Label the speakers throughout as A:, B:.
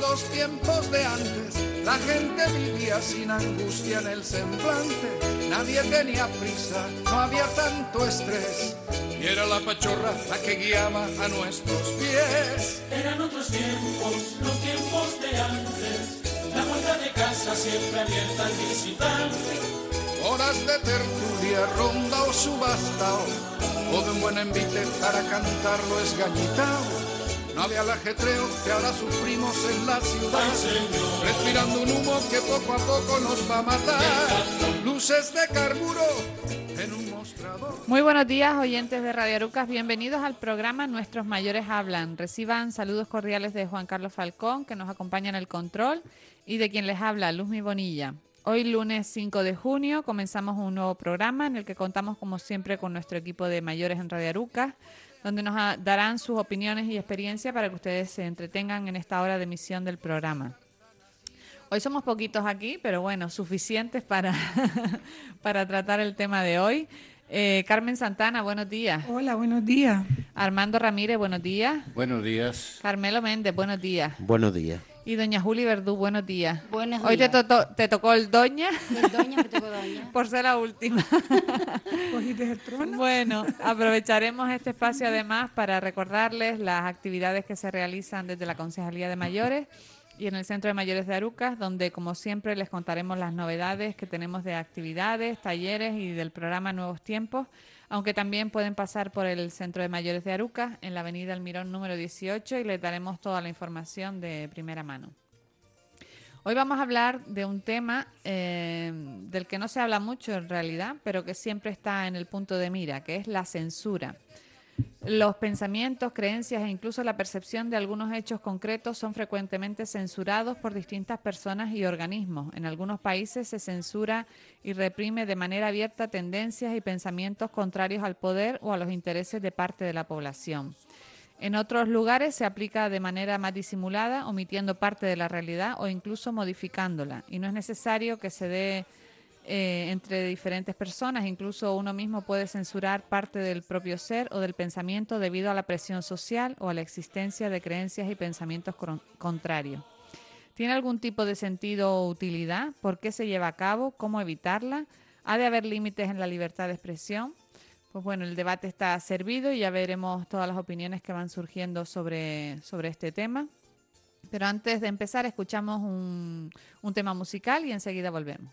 A: Los tiempos de antes. La gente vivía sin angustia en el semblante. Nadie tenía prisa, no había tanto estrés. Y era la pachorra la que guiaba a nuestros pies.
B: Eran otros tiempos, los tiempos de antes. La puerta de casa siempre abierta al visitante.
A: Horas de tertulia, ronda o subastao. O de un buen envite para cantarlo esgañitao. No había el ajetreo que ahora sufrimos en la ciudad.
B: Ay.
A: Respirando un humo que poco a poco nos va a matar. Luces de carburo en un mostrador.
C: Muy buenos días, oyentes de Radio Arucas. Bienvenidos al programa Nuestros Mayores Hablan. Reciban saludos cordiales de Juan Carlos Falcón, que nos acompaña en el control, y de quien les habla, Luzmi Bonilla. Hoy, lunes 5 de junio, comenzamos un nuevo programa en el que contamos, como siempre, con nuestro equipo de mayores en Radio Arucas, donde nos darán sus opiniones y experiencia para que ustedes se entretengan en esta hora de emisión del programa. Hoy somos poquitos aquí, pero bueno, suficientes para, para tratar el tema de hoy. Eh, Carmen Santana, buenos días.
D: Hola, buenos días.
C: Armando Ramírez, buenos días.
E: Buenos días.
C: Carmelo Méndez, buenos días.
F: Buenos días.
C: Y doña Juli Verdú, buenos días.
G: Buenos
C: Hoy te,
G: días.
C: to- te tocó el doña
G: El doña me tocó doña.
C: por ser la última.
D: ¿Cogiste el trono?
C: Bueno, aprovecharemos este espacio además para recordarles las actividades que se realizan desde la Concejalía de Mayores y en el Centro de Mayores de Arucas, donde como siempre les contaremos las novedades que tenemos de actividades, talleres y del programa Nuevos Tiempos, aunque también pueden pasar por el Centro de Mayores de Arucas en la Avenida Almirón número 18 y les daremos toda la información de primera mano. Hoy vamos a hablar de un tema eh, del que no se habla mucho en realidad, pero que siempre está en el punto de mira, que es la censura. Los pensamientos, creencias e incluso la percepción de algunos hechos concretos son frecuentemente censurados por distintas personas y organismos. En algunos países se censura y reprime de manera abierta tendencias y pensamientos contrarios al poder o a los intereses de parte de la población. En otros lugares se aplica de manera más disimulada, omitiendo parte de la realidad o incluso modificándola. Y no es necesario que se dé eh, entre diferentes personas, incluso uno mismo puede censurar parte del propio ser o del pensamiento debido a la presión social o a la existencia de creencias y pensamientos contrarios. ¿Tiene algún tipo de sentido o utilidad? ¿Por qué se lleva a cabo? ¿Cómo evitarla? ¿Ha de haber límites en la libertad de expresión? Pues bueno, el debate está servido y ya veremos todas las opiniones que van surgiendo sobre, sobre este tema. Pero antes de empezar, escuchamos un, un tema musical y enseguida volvemos.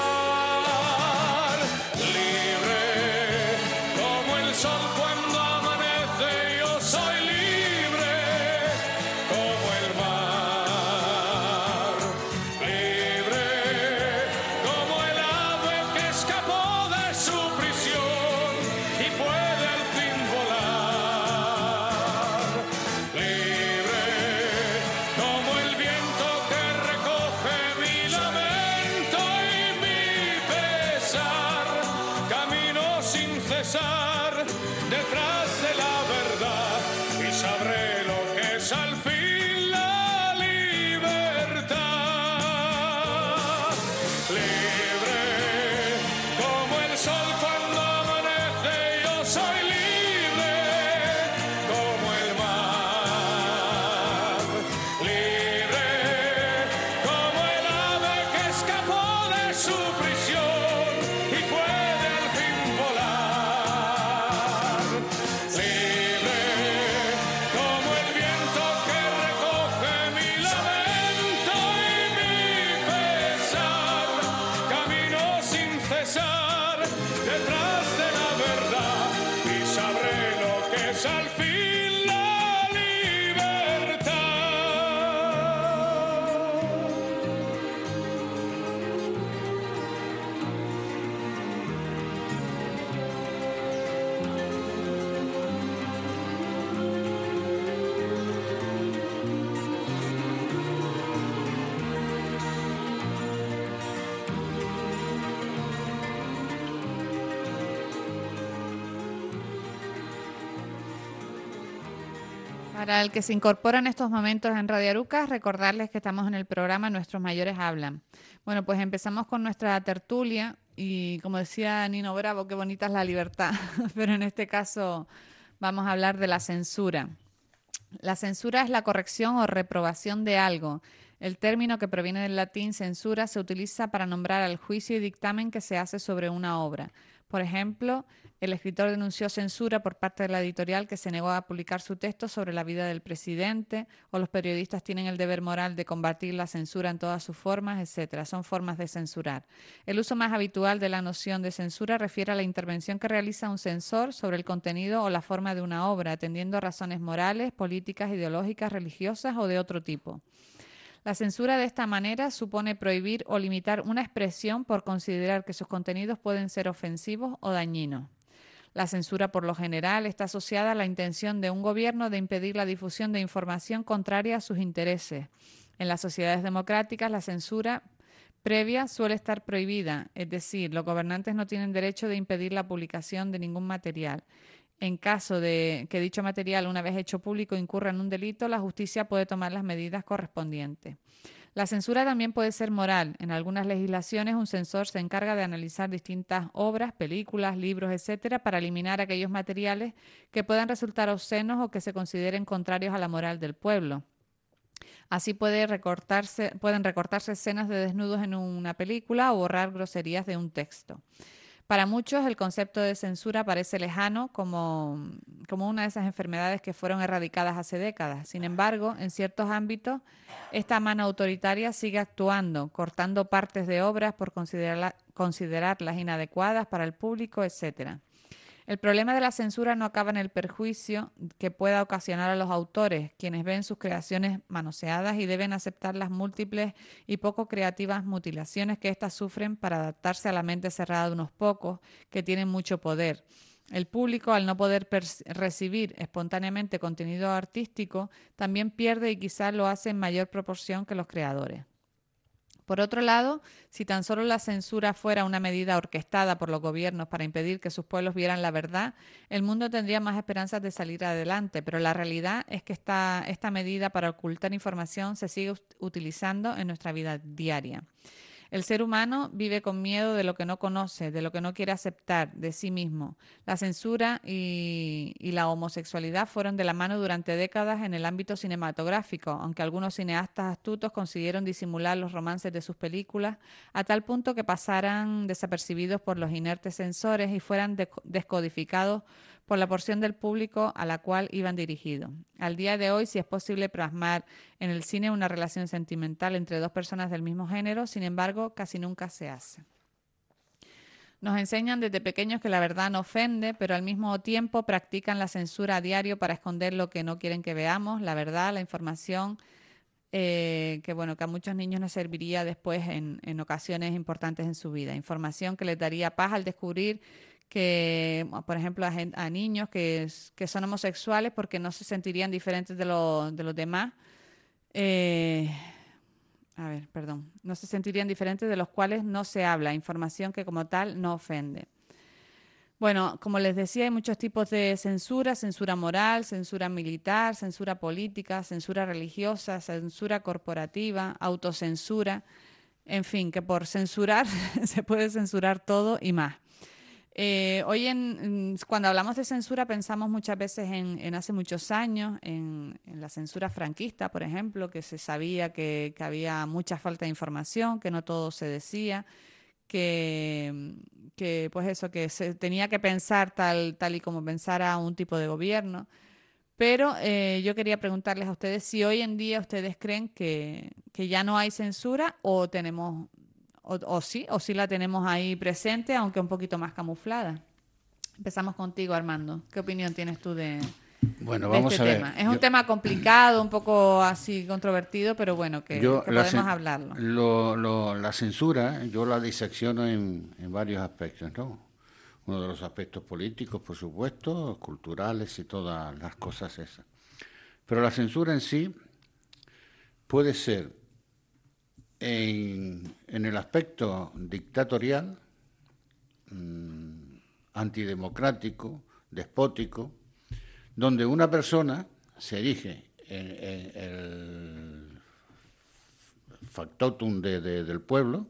C: Para el que se incorpora en estos momentos en Radio Arucas, recordarles que estamos en el programa Nuestros Mayores Hablan. Bueno, pues empezamos con nuestra tertulia y como decía Nino Bravo, qué bonita es la libertad, pero en este caso vamos a hablar de la censura. La censura es la corrección o reprobación de algo. El término que proviene del latín censura se utiliza para nombrar al juicio y dictamen que se hace sobre una obra. Por ejemplo, el escritor denunció censura por parte de la editorial que se negó a publicar su texto sobre la vida del presidente, o los periodistas tienen el deber moral de combatir la censura en todas sus formas, etcétera. Son formas de censurar. El uso más habitual de la noción de censura refiere a la intervención que realiza un censor sobre el contenido o la forma de una obra, atendiendo a razones morales, políticas, ideológicas, religiosas o de otro tipo. La censura de esta manera supone prohibir o limitar una expresión por considerar que sus contenidos pueden ser ofensivos o dañinos. La censura, por lo general, está asociada a la intención de un gobierno de impedir la difusión de información contraria a sus intereses. En las sociedades democráticas, la censura previa suele estar prohibida, es decir, los gobernantes no tienen derecho de impedir la publicación de ningún material. En caso de que dicho material, una vez hecho público, incurra en un delito, la justicia puede tomar las medidas correspondientes. La censura también puede ser moral. En algunas legislaciones un censor se encarga de analizar distintas obras, películas, libros, etcétera, para eliminar aquellos materiales que puedan resultar obscenos o que se consideren contrarios a la moral del pueblo. Así pueden recortarse escenas de desnudos en una película o borrar groserías de un texto. Para muchos el concepto de censura parece lejano como, como, una de esas enfermedades que fueron erradicadas hace décadas. Sin embargo, en ciertos ámbitos, esta mano autoritaria sigue actuando, cortando partes de obras por considerarlas inadecuadas para el público, etcétera. El problema de la censura no acaba en el perjuicio que pueda ocasionar a los autores, quienes ven sus creaciones manoseadas y deben aceptar las múltiples y poco creativas mutilaciones que éstas sufren para adaptarse a la mente cerrada de unos pocos que tienen mucho poder. El público, al no poder recibir espontáneamente contenido artístico, también pierde y quizás lo hace en mayor proporción que los creadores. Por otro lado, si tan solo la censura fuera una medida orquestada por los gobiernos para impedir que sus pueblos vieran la verdad, el mundo tendría más esperanzas de salir adelante, pero la realidad es que esta, esta medida para ocultar información se sigue utilizando en nuestra vida diaria. El ser humano vive con miedo de lo que no conoce, de lo que no quiere aceptar de sí mismo. La censura y, la homosexualidad fueron de la mano durante décadas en el ámbito cinematográfico, aunque algunos cineastas astutos consiguieron disimular los romances de sus películas a tal punto que pasaran desapercibidos por los inertes censores y fueran descodificados por la porción del público a la cual iban dirigidos. Al día de hoy, si es posible plasmar en el cine una relación sentimental entre dos personas del mismo género, sin embargo, casi nunca se hace. Nos enseñan desde pequeños que la verdad no ofende, pero al mismo tiempo practican la censura a diario para esconder lo que no quieren que veamos, la verdad, la información, eh, que bueno, que a muchos niños nos serviría después en, en ocasiones importantes en su vida. Información que les daría paz al descubrir que, por ejemplo, a, niños que, son homosexuales porque no se sentirían diferentes de, de los demás. Eh, a ver, perdón, no se sentirían diferentes de los cuales no se habla, información que como tal no ofende. Bueno, como les decía, hay muchos tipos de censura, censura moral, censura militar, censura política, censura religiosa, censura corporativa, autocensura, en fin, que por censurar se puede censurar todo y más. Eh, hoy, en, cuando hablamos de censura, pensamos muchas veces en, hace muchos años, en, la censura franquista, por ejemplo, que se sabía que, había mucha falta de información, que no todo se decía, que, pues eso, que se tenía que pensar tal, tal y como pensara un tipo de gobierno. Pero eh, yo quería preguntarles a ustedes si hoy en día ustedes creen que ya no hay censura o tenemos o, sí, o sí la tenemos ahí presente, aunque un poquito más camuflada. Empezamos contigo, Armando. ¿Qué opinión tienes tú de,
E: bueno, vamos
C: este
E: a ver.
C: tema? Es un tema complicado, un poco así controvertido, pero bueno, que, podemos hablarlo.
E: la censura, yo la disecciono en, en varios aspectos, ¿no? Uno de los aspectos políticos, por supuesto, culturales y todas las cosas esas. Pero la censura en sí puede ser en, el aspecto dictatorial, mm, antidemocrático, despótico, donde una persona se erige en, el factotum del pueblo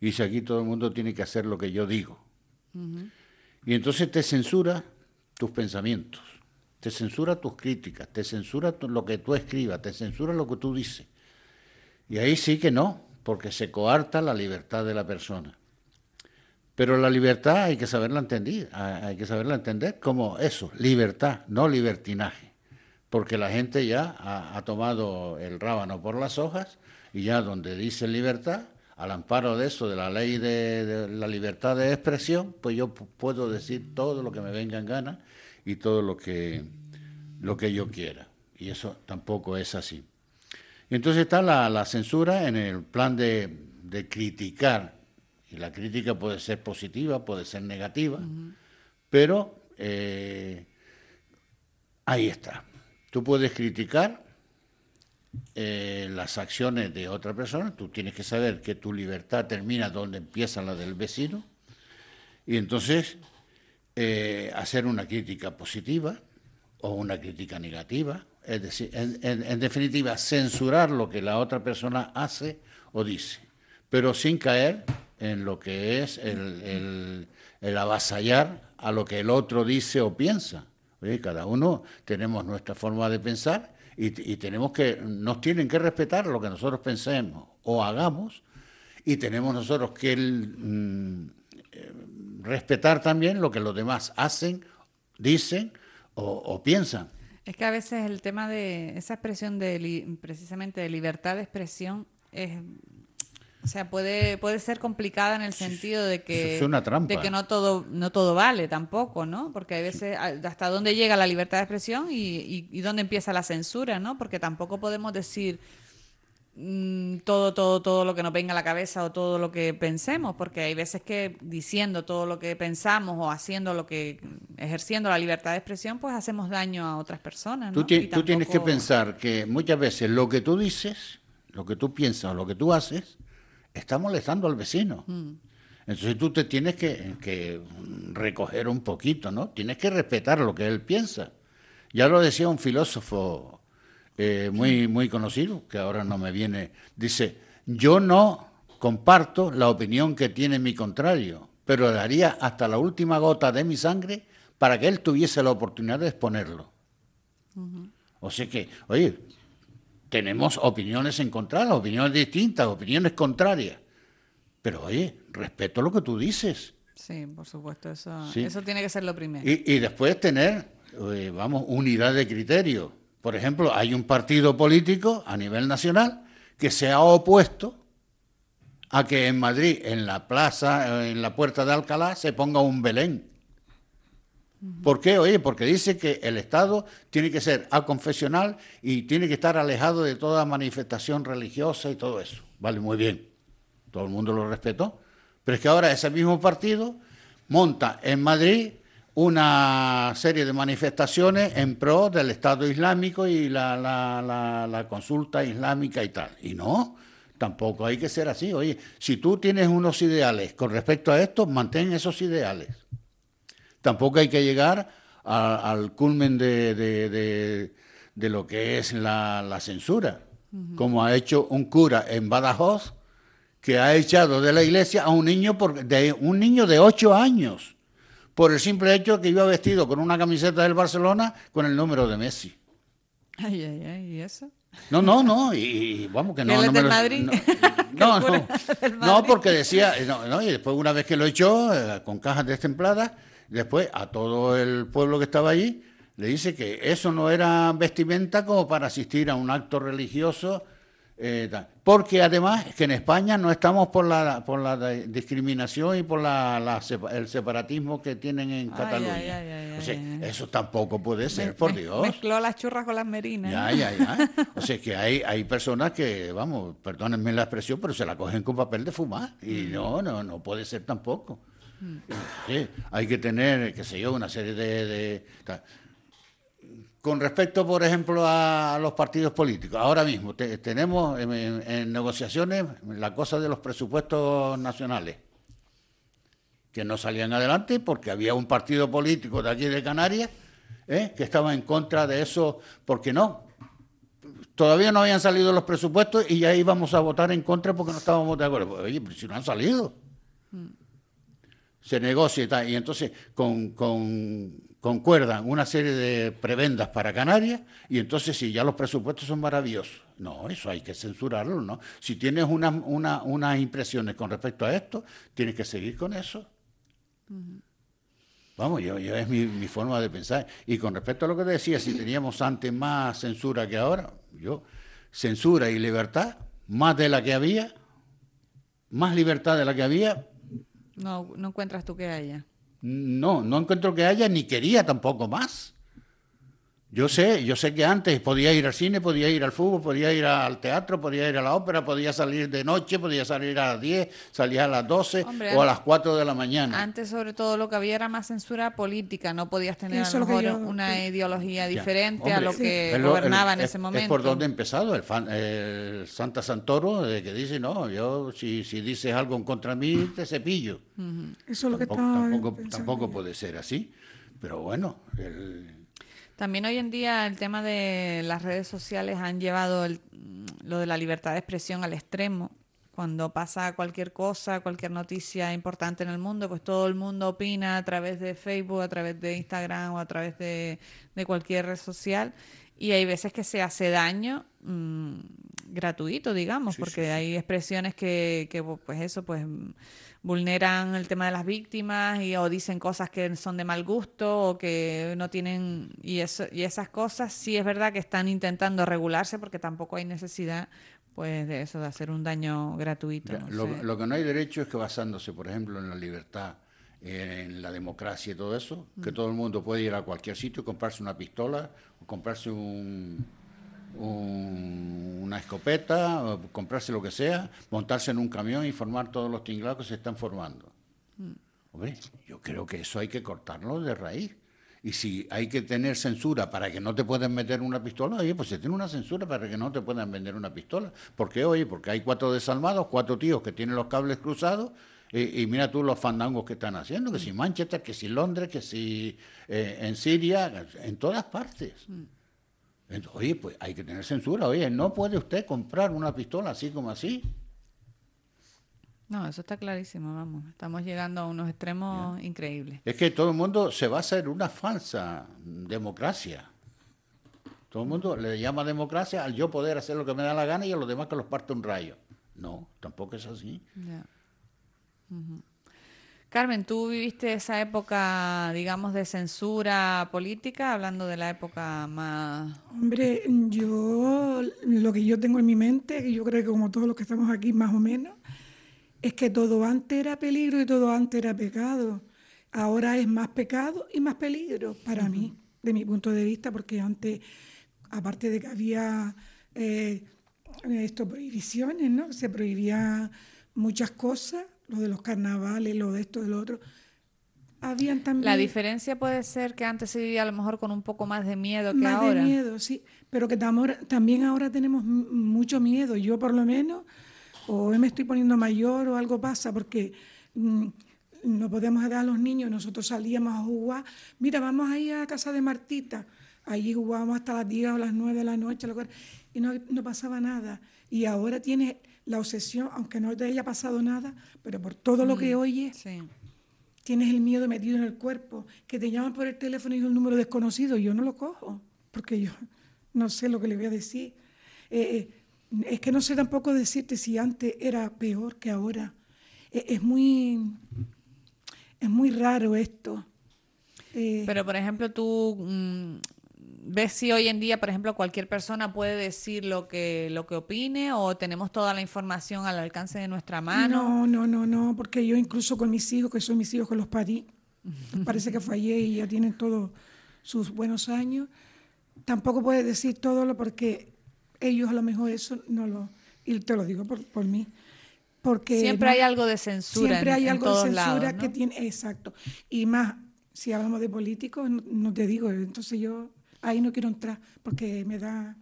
E: y dice aquí todo el mundo tiene que hacer lo que yo digo. Y entonces te censura tus pensamientos, te censura tus críticas, te censura lo que tú escribas, te censura lo que tú dices. Y ahí sí que no, porque se coarta la libertad de la persona. Pero la libertad hay que saberla entender, hay que saberla entender como eso, libertad, no libertinaje. Porque la gente ya ha, tomado el rábano por las hojas y ya donde dice libertad, al amparo de eso, de la ley de, la libertad de expresión, pues yo puedo decir todo lo que me venga en gana y todo lo que, lo que yo quiera. Y eso tampoco es así. Y entonces está la, censura en el plan de, criticar, y la crítica puede ser positiva, puede ser negativa, pero eh, ahí está. Tú puedes criticar eh, las acciones de otra persona, tú tienes que saber que tu libertad termina donde empieza la del vecino, y entonces eh, hacer una crítica positiva o una crítica negativa, es decir, en, definitiva, censurar lo que la otra persona hace o dice, pero sin caer en lo que es el, avasallar a lo que el otro dice o piensa. cada uno tenemos nuestra forma de pensar y, tenemos que, nos tienen que respetar lo que nosotros pensemos o hagamos y tenemos nosotros que mm, eh, respetar también lo que los demás hacen, dicen o piensan.
C: Es que a veces el tema de esa expresión de precisamente de libertad de expresión es o sea, puede, puede ser complicada en el sentido de que, de que no todo, no todo vale tampoco, ¿no? Porque hay veces hasta dónde llega la libertad de expresión y, y dónde empieza la censura, ¿no? Porque tampoco podemos decir todo, todo, todo lo que nos venga a la cabeza o todo lo que pensemos, porque hay veces que diciendo todo lo que pensamos o haciendo lo que, ejerciendo la libertad de expresión, pues hacemos daño a otras personas.
E: Tú, tú tienes que pensar que muchas veces lo que tú dices, lo que tú piensas o lo que tú haces, está molestando al vecino. Mm. Entonces tú te tienes que, que recoger un poquito, ¿no? Tienes que respetar lo que él piensa. Ya lo decía un filósofo eh, muy, muy conocido, que ahora no me viene, dice, yo no comparto la opinión que tiene mi contrario, pero daría hasta la última gota de mi sangre para que él tuviese la oportunidad de exponerlo. O sea que, oye, tenemos opiniones encontradas, opiniones distintas, opiniones contrarias. Pero oye, respeto lo que tú dices.
C: Sí, por supuesto, eso,
E: Sí.
C: eso tiene que ser lo primero.
E: Y, y después tener, eh, vamos, unidad de criterio. Por ejemplo, hay un partido político a nivel nacional que se ha opuesto a que en Madrid, en la plaza, eh, en la puerta de Alcalá, se ponga un Belén. ¿Por qué? Oye, porque dice que el Estado tiene que ser aconfesional y tiene que estar alejado de toda manifestación religiosa y todo eso. Vale, muy bien. Todo el mundo lo respetó. Pero es que ahora ese mismo partido monta en Madrid una serie de manifestaciones en pro del Estado Islámico y la, la- la- la consulta islámica y tal. Y no, tampoco hay que ser así. Oye, si tú tienes unos ideales con respecto a esto, mantén esos ideales. Tampoco hay que llegar a- al culmen de, de- de- de lo que es la, la censura, como ha hecho un cura en Badajoz, que ha echado de la iglesia a un niño, por, de, un niño de ocho años, por el simple hecho de que iba vestido con una camiseta del Barcelona con el número de Messi.
C: Ay, ay, ay, ¿y eso?
E: No, no, no, y, y vamos que no.
C: ¿Él es
E: no me
C: del
E: lo-
C: Madrid?
E: No, no, no,
C: del
E: no, porque decía, eh, no, no, y después una vez que lo echó, eh, con cajas destempladas, después a todo el pueblo que estaba allí, le dice que eso no era vestimenta como para asistir a un acto religioso, eh, porque además es que en España no estamos por la, por la discriminación y por la, la el separatismo que tienen en
C: Ay,
E: Cataluña.
C: ay, ay, ay,
E: o sea, eso tampoco puede ser,
C: Me-
E: por Dios.
C: Mezcló las churras con las merinas.
E: Ya, ya, ya. O sea, que hay, hay personas que, vamos, perdónenme la expresión, pero se la cogen con papel de fumar. Y no, no, no puede ser tampoco. Sí, hay que tener, qué sé yo, una serie de... de- Con respecto, por ejemplo, a los partidos políticos, ahora mismo te- tenemos en, negociaciones la cosa de los presupuestos nacionales, que no salían adelante porque había un partido político de aquí de Canarias ¿eh? que estaba en contra de eso, porque no, todavía no habían salido los presupuestos y ya íbamos a votar en contra porque no estábamos de acuerdo. Pues, Oye, pero si no han salido. Se negocia y tal. Y entonces con, con- concuerdan una serie de prebendas para Canarias y entonces si ya los presupuestos son maravillosos. No, eso hay que censurarlo, ¿no? Si tienes una- una- unas impresiones con respecto a esto, tienes que seguir con eso. Vamos, yo, yo es mi, mi forma de pensar. Y con respecto a lo que te decía, si teníamos antes más censura que ahora, yo, censura y libertad, más de la que había, más libertad de la que había,
C: No, no encuentras tú que haya.
E: No, no encuentro que haya ni quería tampoco más. Yo sé, yo sé que antes podía ir al cine, podía ir al fútbol, podía ir al teatro, podía ir a la ópera, podía salir de noche, podía salir a las 10, salía a las 12
C: Hombre,
E: o a las 4 de la mañana.
C: Antes, sobre todo, lo que había era más censura política. No podías tener
D: Eso
C: a lo
D: es
C: mejor
D: yo-
C: una ideología diferente a lo que
E: es
C: gobernaba en
E: es-
C: ese
E: es
C: momento.
E: por donde ha empezado el, fan- el Santa Santoro, de que dice, no, yo si, si dices algo en contra de mí, te cepillo.
D: Eso es lo que
E: Tampoco,
D: estaba
E: tampoco, tampoco puede ser así. Pero bueno, el-
C: También hoy en día el tema de las redes sociales han llevado el- lo de la libertad de expresión al extremo. Cuando pasa cualquier cosa, cualquier noticia importante en el mundo, pues todo el mundo opina a través de Facebook, a través de Instagram o a través de, de cualquier red social. Y hay veces que se hace daño mm, gratuito, digamos, porque hay expresiones que, que, pues eso, pues vulneran el tema de las víctimas y o dicen cosas que son de mal gusto o que no tienen y eso y esas cosas sí es verdad que están intentando regularse porque tampoco hay necesidad pues de eso de hacer un daño gratuito no
E: lo,
C: sé.
E: lo que no hay derecho es que basándose, por ejemplo, en la libertad, en la democracia y todo eso, que todo el mundo puede ir a cualquier sitio, comprarse una pistola, o comprarse un, un- una escopeta, o comprarse lo que sea, montarse en un camión y formar todos los tinglados que se están formando. Hombre, yo creo que eso hay que cortarlo de raíz. Y si hay que tener censura para que no te puedan meter una pistola, oye, pues se tiene una censura para que no te puedan vender una pistola. ¿Por qué? Oye, porque hay cuatro desalmados, cuatro tíos que tienen los cables cruzados, y, y mira tú los fandangos que están haciendo, que si Manchester, que si Londres, que si eh, en Siria, en todas partes. Entonces, oye, pues hay que tener censura. Oye, no puede usted comprar una pistola así como así.
C: No, eso está clarísimo, vamos. Estamos llegando a unos extremos increíbles.
E: Es que todo el mundo se basa en una falsa democracia. Todo el mundo le llama democracia al yo poder hacer lo que me da la gana y a los demás que los parte un rayo. No, tampoco es así.
C: Ya. Carmen, tú viviste esa época, digamos, de censura política, hablando de la época más...
D: Hombre, yo lo que yo tengo en mi mente, y yo creo que como todos los que estamos aquí más o menos, es que todo antes era peligro y todo antes era pecado. Ahora es más pecado y más peligro para mí, de mi punto de vista, porque antes, aparte de que había eh, esto, prohibiciones, ¿no? Se prohibía muchas cosas, lo de los carnavales, lo de esto, de lo otro. Habían también...
C: La diferencia puede ser que antes se vivía a lo mejor con un poco más de miedo que
D: Más
C: ahora.
D: de miedo, sí. Pero que también ahora tenemos mucho miedo. Yo por lo menos, o me estoy poniendo mayor o algo pasa, porque mm, no podemos dar a los niños, nosotros salíamos a jugar. Mira, vamos a ir a casa de Martita. Allí jugábamos hasta las 10 o las 9 de la noche, lo cual- y no, no pasaba nada. Y ahora tienes la obsesión, aunque no te haya pasado nada, pero por todo lo que oyes,
C: Sí.
D: tienes el miedo metido en el cuerpo, que te llaman por el teléfono y es un número desconocido, yo no lo cojo, porque yo no sé lo que le voy a decir. Eh, eh, es que no sé tampoco decirte si antes era peor que ahora. Eh, es muy es muy raro esto. Eh,
C: Pero, por ejemplo, tú mm, ves si hoy en día, por ejemplo, cualquier persona puede decir lo que, lo que opine o tenemos toda la información al alcance de nuestra mano.
D: No, no, no, no, porque yo incluso con mis hijos, que son mis hijos que los parí, parece que fallé y ya tienen todos sus buenos años, tampoco puedes decir todo lo porque ellos a lo mejor eso no lo, y te lo digo por, por mí, porque
C: Siempre hay algo de censura
D: siempre hay
C: en
D: algo de censura
C: lados, ¿no?
D: que tiene, exacto, y más, si hablamos de políticos, no, no te digo, entonces yo ahí no quiero entrar porque me da...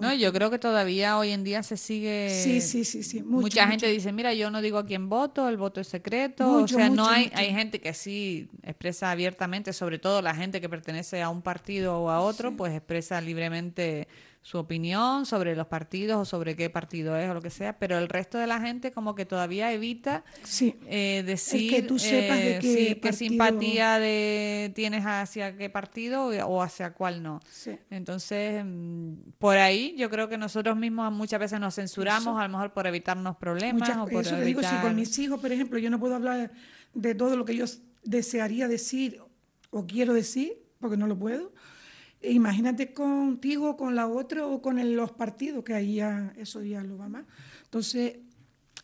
C: No, yo creo que todavía hoy en día se sigue.
D: Sí, sí, sí, sí, mucho,
C: Mucha gente dice, mira, yo no digo a quién voto, el voto es secreto.
D: Mucho,
C: o sea, no hay, hay gente que sí expresa abiertamente, sobre todo la gente que pertenece a un partido o a otro, pues expresa libremente su opinión sobre los partidos o sobre qué partido es o lo que sea, pero el resto de la gente como que todavía evita
D: Sí.
C: eh, decir
D: que tú sepas de
C: eh,
D: qué
C: sí, qué
D: partido-
C: simpatía de, tienes hacia qué partido o hacia cuál no.
D: Sí.
C: Entonces, mm, por ahí yo creo que nosotros mismos muchas veces nos censuramos, a lo mejor por evitarnos problemas
D: Muchas-
C: o por
D: eso te digo, si
C: evitar...
D: con mis hijos, por ejemplo, yo no puedo hablar de todo lo que yo desearía decir o quiero decir, porque no lo puedo. Imagínate contigo, con la otra o con el- los partidos, que ahí ya, eso ya lo va más. Entonces,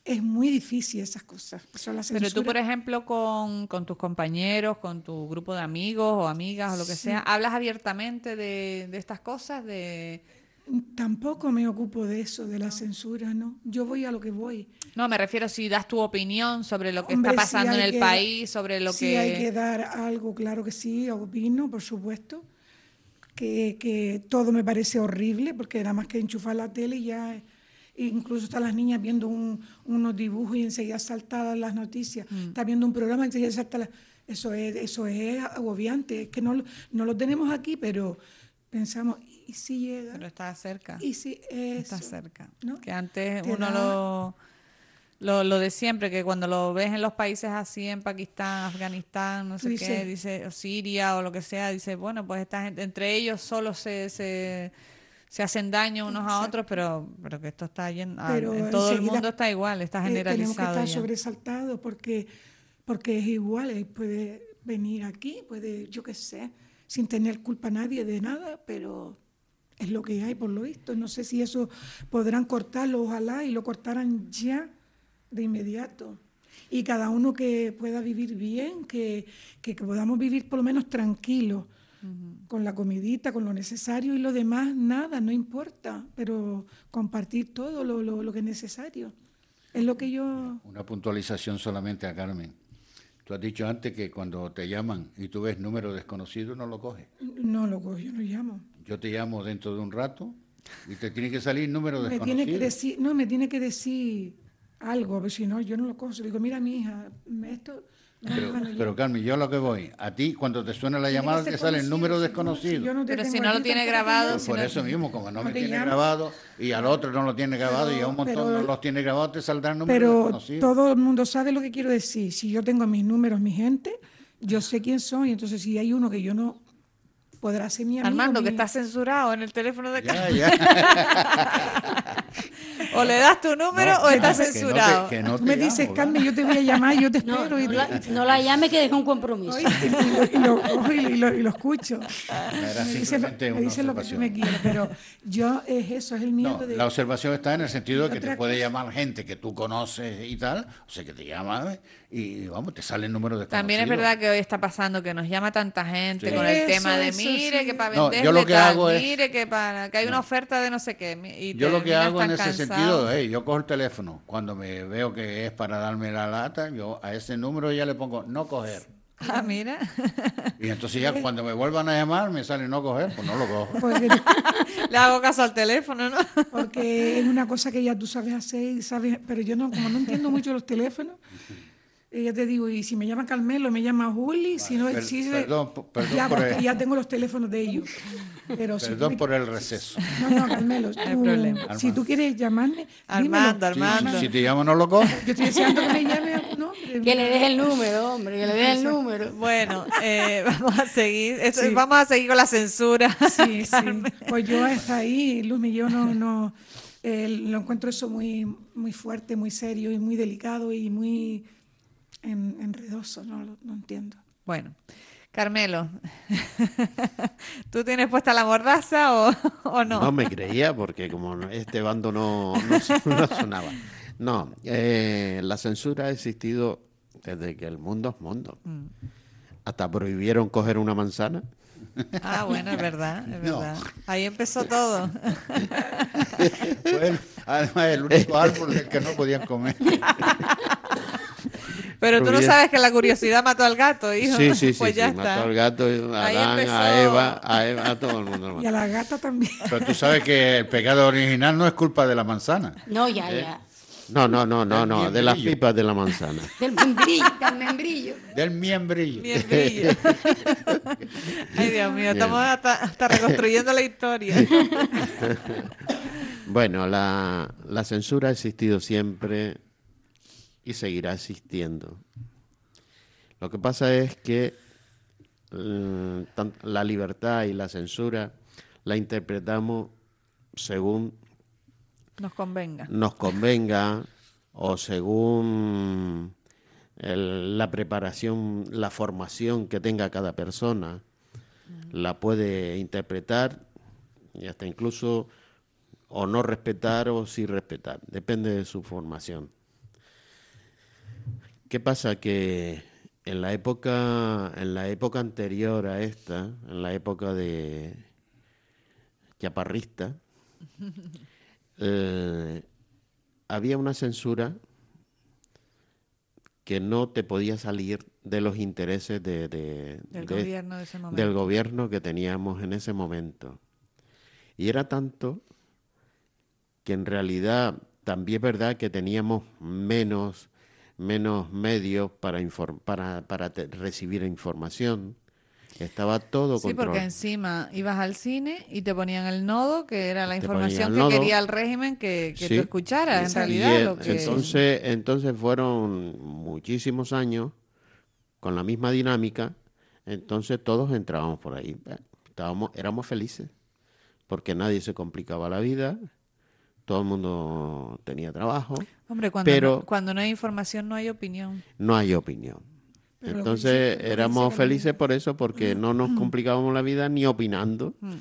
D: es muy difícil esas cosas. Eso es la
C: Pero tú, por ejemplo, con, con tus compañeros, con tu grupo de amigos o amigas o lo que sea, ¿hablas abiertamente de, de estas cosas? de
D: Tampoco me ocupo de eso, de la censura, ¿no? Yo voy a lo que voy.
C: No, me refiero si das tu opinión sobre lo que
D: Hombre,
C: está pasando en el
D: que-
C: país, sobre lo que...
D: hay que dar algo, claro que sí, opino, por supuesto. Que, que todo me parece horrible, porque nada más que enchufar la tele y ya, incluso están las niñas viendo un- unos dibujos y enseguida saltan las noticias.
C: Mm.
D: Está viendo un programa y enseguida salta la- Eso es, eso es agobiante, es que no, lo- no lo tenemos aquí, pero pensamos, ¿y si llega?
C: Pero está cerca.
D: ¿Y si eso?
C: Está cerca.
D: ¿no?
C: Que antes
D: Te
C: uno
D: da-
C: lo, lo, lo de siempre, que cuando lo ves en los países así, en Pakistán, Afganistán, no sé qué, dice, o Siria o lo que sea, dice, bueno, pues esta gente, entre ellos solo se, se, se hacen daño unos a otros, pero, pero que esto está lleno, ah,
D: Pero
C: en todo el mundo está igual, está
D: Eh, tenemos que
C: generalizado
D: estar
C: ya.
D: sobresaltados porque, porque es igual, eh, puede venir aquí, puede, yo qué sé, sin tener culpa nadie de nada, pero es lo que hay por lo visto. No sé si eso podrán cortarlo, ojalá, y lo cortaran ya de inmediato. Y cada uno que pueda vivir bien, que, que, que podamos vivir por lo menos tranquilos, con la comidita, con lo necesario y lo demás, nada, no importa, pero compartir todo lo, lo, lo que es necesario. Es lo que yo...
E: Una puntualización solamente a Carmen. Tú has dicho antes que cuando te llaman y tú ves número desconocido no lo coges.
D: No lo cojo, yo no llamo.
E: Yo te llamo dentro de un rato y te tiene que salir número
D: Me
E: desconocido.
D: tiene que decir, no, me tiene que decir algo, porque si no, yo no lo cojo. Le digo, mira, mi hija, esto
E: Pero, pero Carmen, yo a lo que voy, a ti cuando te suena la llamada te sale el número desconocido.
C: Pero si no lo tiene grabado,
E: Pues
C: si
E: por
C: no-
E: eso mismo, como no, me tiene grabado y al otro no lo tiene grabado y a un montón
D: pero-
E: no los tiene grabado, te saldrá el número
D: Pero
E: desconocido.
D: todo el mundo sabe lo que quiero decir. Si yo tengo mis números, mi gente, yo sé quién son. Y entonces, si hay uno que yo no podrá ser mi amigo.
C: Armando, que
D: mi-
C: está censurado en el teléfono de
E: Ya,
C: Carmen.
E: ya.
C: O le das tu número
E: No,
C: o está
E: que no te-
C: censurado.
E: que no
D: Tú me dices,
E: llamo,
D: Carmen, yo te voy a llamar, yo te
F: No,
D: espero. y,
F: no
D: te-
F: la, no la llame que deje un compromiso.
D: Oye, y, lo, y lo y lo- y lo- y lo escucho.
E: Era
D: Me dice, me lo que me quieres, pero yo es eso, es el miedo
E: No,
D: de...
E: la observación está en el sentido de que
D: Otra
E: te puede llamar gente que tú conoces y tal, o sea, que te llama y vamos, te sale el número desconocido.
C: También es verdad que hoy está pasando que nos llama tanta gente
E: Sí.
C: con el
D: Eso,
C: tema de
D: eso,
C: mire
D: sí.
C: que para
E: No,
C: vender
E: yo lo que hago es-
C: mire que para que hay una oferta de no sé qué y
E: Yo lo que hago en ese
C: cansado.
E: sentido es, yo cojo el teléfono, cuando me veo que es para darme la lata, yo a ese número ya le pongo no coger.
C: Ah, mira.
E: Y entonces ya cuando me vuelvan a llamar me sale no coger, pues no lo cojo.
D: Porque,
C: Le hago caso al teléfono, ¿no?
D: porque es una cosa que ya tú sabes hacer, y sabes, pero yo no, como no entiendo mucho los teléfonos, ya te digo, y si me llama Carmelo, me llama Juli, si no
E: per-
D: existe,
E: perdón, perdón
D: ya,
E: por el-
D: ya tengo los teléfonos de ellos. Pero
E: Perdón por el receso.
D: No, no, Carmelo,
C: hay
D: tú-
C: problema.
D: si tú quieres llamarme,
C: Armando,
D: dímelo.
C: Armando.
E: Si, si te llamo no lo cojo.
D: Yo estoy deseando que me llame un hombre.
F: Que le deje el número, hombre, que le deje el número.
C: Bueno, eh, vamos a seguir. esto-
D: Sí.
C: Vamos a seguir con la censura.
D: Sí, sí. Pues yo hasta ahí, Luz, yo no, no eh, lo encuentro eso muy, muy fuerte, muy serio y muy delicado y muy en- enredoso, no, lo- no entiendo.
C: Bueno, Carmelo, ¿tú tienes puesta la mordaza o, o no?
G: No me creía porque como este bando no, no, no sonaba. No, eh, la censura ha existido desde que el mundo es mundo.
C: Mm.
G: Hasta prohibieron coger una manzana.
C: Ah, bueno, es verdad, es
E: No.
C: verdad. Ahí empezó todo.
E: El- además el único árbol del que no podían comer.
C: Pero tú no sabes que la curiosidad mató al gato, hijo.
G: Sí, sí, sí,
C: Pues
G: sí,
C: ya
G: mató
C: está.
G: al gato, a Adán,
C: empezó.
G: a Eva, a Eva, a todo el mundo.
D: Y a
G: mató.
D: la gata también.
E: Pero tú sabes que el pecado original no es culpa de la manzana.
F: No, ya, ya.
G: No, no, no, no, no, de las
E: Miembrillo.
G: pipas de la manzana.
F: Del membrillo, del membrillo.
E: Del miembrillo.
C: Bien brillo. Ay, Dios mío, estamos hasta, hasta reconstruyendo la historia.
G: Bueno, la, la censura ha existido siempre y seguirá existiendo. Lo que pasa es que eh, la libertad y la censura la interpretamos según
C: Nos convenga.
G: nos convenga o según el- la preparación, la formación que tenga cada persona, la puede interpretar y hasta incluso o no respetar o sí respetar, depende de su formación. ¿Qué pasa? Que en la época, en la época anterior a esta, en la época de chaparrista, eh, había una censura que no te podía salir de los intereses de, de-
C: Del
G: de-
C: gobierno de ese momento.
G: del gobierno que teníamos en ese momento. Y era tanto que en realidad también es verdad que teníamos menos, menos medios para, inform- para, para recibir información. Estaba todo
C: Sí,
G: controlado.
C: porque encima ibas al cine y te ponían el nodo, que era la
G: Te
C: información que quería el régimen que, que
G: Sí.
C: tú escucharas, en realidad.
G: el-
C: lo que...
G: entonces, entonces fueron muchísimos años con la misma dinámica, entonces todos entrábamos por ahí. Estábamos, éramos felices, porque nadie se complicaba la vida, todo el mundo tenía trabajo,
C: Hombre, cuando,
G: pero-
C: no, cuando no hay información no hay opinión.
G: no hay opinión.
D: Pero
G: Entonces
D: dice-
G: éramos felices por eso, porque no nos complicábamos la vida ni opinando.
C: Mm.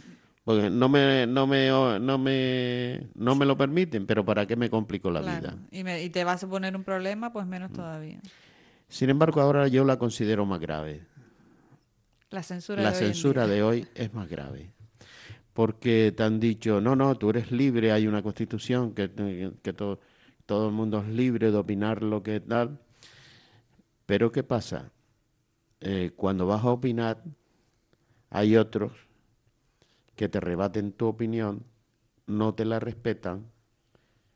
G: Porque no me, no me, no me, no me lo permiten, pero ¿para qué me complico la
C: Claro.
G: vida?
C: Y, me- y te va a suponer un problema, pues
G: Mm.
C: menos todavía.
G: Sin embargo, ahora yo la considero más grave.
C: La censura
G: La de hoy es más grave. Porque te han dicho, no, no, tú eres libre, hay una constitución que, que todo, todo el mundo es libre de opinar lo que tal. Pero ¿qué pasa? Eh, cuando vas a opinar, hay otros que te rebaten tu opinión, no te la respetan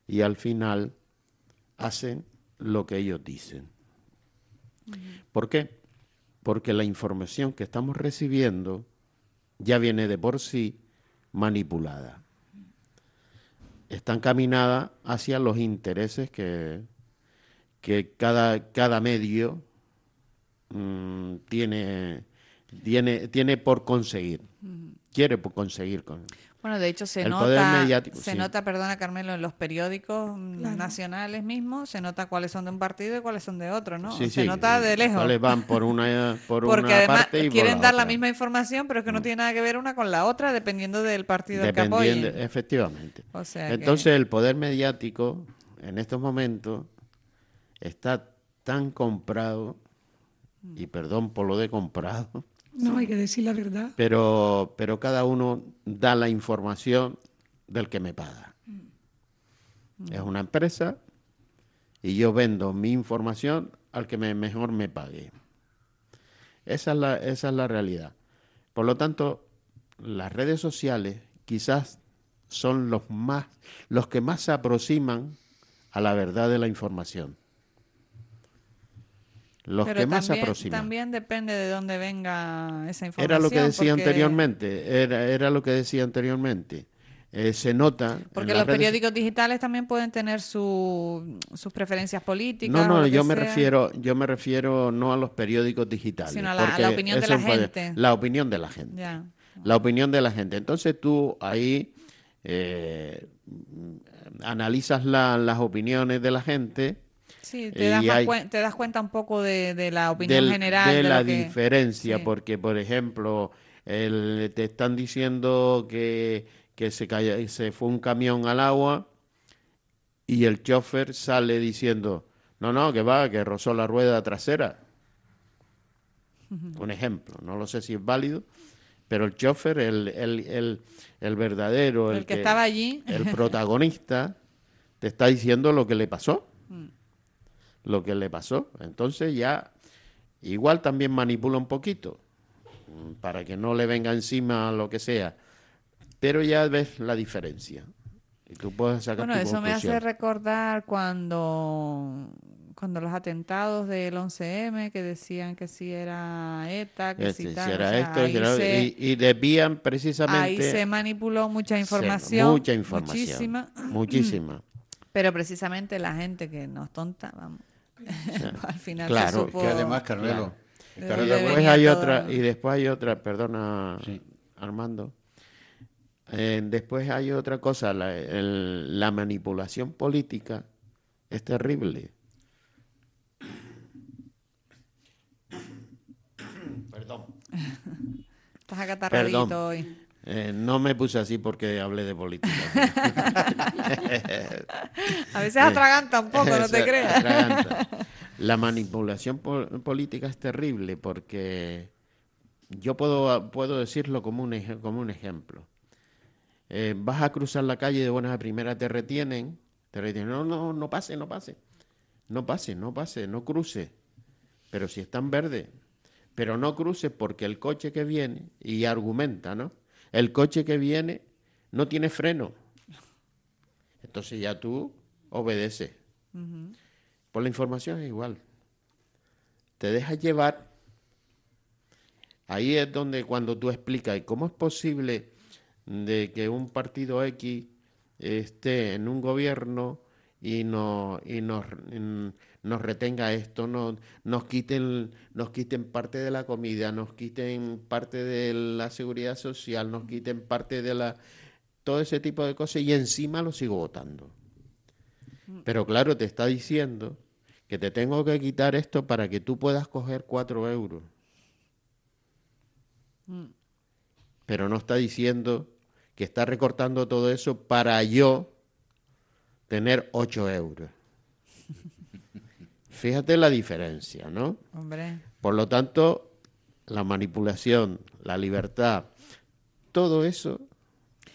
G: y al final hacen lo que ellos dicen. ¿Por qué? Porque la información que estamos recibiendo ya viene de por sí manipulada. Está encaminada hacia los intereses que, que cada, cada medio mm, tiene, tiene, tiene por conseguir, quiere por conseguir. Con,
C: Bueno, de hecho se
G: El poder
C: nota,
G: mediático,
C: se
G: sí.
C: nota, perdona Carmelo, en los periódicos mm,
D: Claro.
C: nacionales mismos, se nota cuáles son de un partido y cuáles son de otro, ¿no?
G: Sí,
C: se
G: sí,
C: nota de lejos.
G: cuáles van por una, por
C: Porque
G: una
C: además
G: parte y por
C: quieren dar la
G: otra. Mm.
C: misma información, pero es que no tiene nada que ver una con la otra dependiendo del partido al que
G: Dependiendo,
C: apoyen.
G: efectivamente.
C: O sea que-
G: Entonces el poder mediático en estos momentos está tan comprado, y perdón por lo de comprado,
D: No, hay que decir la verdad.
G: pero, pero cada uno da la información del que me paga. Es una empresa y yo vendo mi información al que me, mejor me pague. Esa es, la, esa es la realidad. Por lo tanto, las redes sociales quizás son los, más, los que más se aproximan a la verdad de la información. Los
C: Pero
G: que más se
C: también,
G: aproximan.
C: también depende de dónde venga esa información.
G: Era lo que decía
C: porque-
G: anteriormente, era, era lo que decía anteriormente. Eh, se nota.
C: Porque los
G: redes-
C: periódicos digitales también pueden tener su- sus preferencias políticas.
G: No, no, yo me
C: sea.
G: refiero, yo me refiero no a los periódicos digitales,
C: Sino a la- a la
G: porque
C: opinión de la gente.
G: La opinión de la gente.
C: Ya.
G: La opinión de la gente. Entonces tú ahí eh, analizas la- las opiniones de la gente.
C: Sí, te
G: Y
C: das, más
G: hay-
C: cuen- te das cuenta un poco de, de la opinión
G: del-
C: general.
G: de la
C: que-
G: diferencia,
C: sí.
G: porque por ejemplo, el- te están diciendo que, que se, cayó- se fue un camión al agua y el chofer sale diciendo, no, no, que va, que rozó la rueda trasera. Un ejemplo, no lo sé si es válido, pero el chofer, el, el, el, el verdadero,
C: El que estaba allí.
G: el protagonista, te está diciendo lo que le pasó.
C: Mm.
G: Lo que le pasó. Entonces ya, igual también manipula un poquito, mm, para que no le venga encima lo que sea. Pero ya ves la diferencia. Y tú puedes sacar
C: Bueno,
G: tu
C: eso me hace recordar cuando, cuando los atentados del 11M, que decían que si era ETA, que
G: Este,
C: si o
G: era
C: sea,
G: esto,
C: ahí
G: si era-
C: se-
G: y, y desvían
C: Ahí
G: precisamente
C: se manipuló mucha
G: se-
C: información.
G: mucha información.
C: Muchísima.
G: Muchísima.
C: Pero precisamente la gente que no es tonta, vamos. al final
G: Claro,
C: se supo.
E: Que además, Carmelo,
C: dónde
G: después hay
C: todo.
G: otra y después hay otra perdona
E: Sí.
G: Armando Eh, después hay otra cosa la, el- la manipulación política es terrible perdón
C: Estás acatarradito
G: Perdón.
C: hoy.
G: Eh, no me puse así porque hablé de política
C: A veces atraganta un poco, no te creas.
G: atraganta. La manipulación po- política es terrible porque yo puedo, puedo decirlo como un, como un ejemplo. Eh, vas a cruzar la calle de buenas a primeras, te retienen, te retienen, no, no, no pase, no pase, no pase, no pase, no cruce. Pero si está en verde, pero no cruce porque el coche que viene, y argumenta, ¿no? El coche que viene no tiene freno. Entonces ya tú obedeces. Por la información es igual. Te dejas llevar. Ahí es donde cuando tú explicas, ¿y cómo es posible de que un partido X esté en un gobierno y, no, y nos, nos retenga esto, no, nos, quiten, nos quiten parte de la comida, nos quiten parte de la seguridad social, nos quiten parte de la... todo ese tipo de cosas y encima lo sigo votando. Pero claro, te está diciendo que te tengo que quitar esto para que tú puedas coger cuatro euros. Pero no está diciendo que está recortando todo eso para yo tener ocho euros. Fíjate la diferencia, ¿no?
C: Hombre.
G: Por lo tanto, la manipulación, la libertad, todo eso,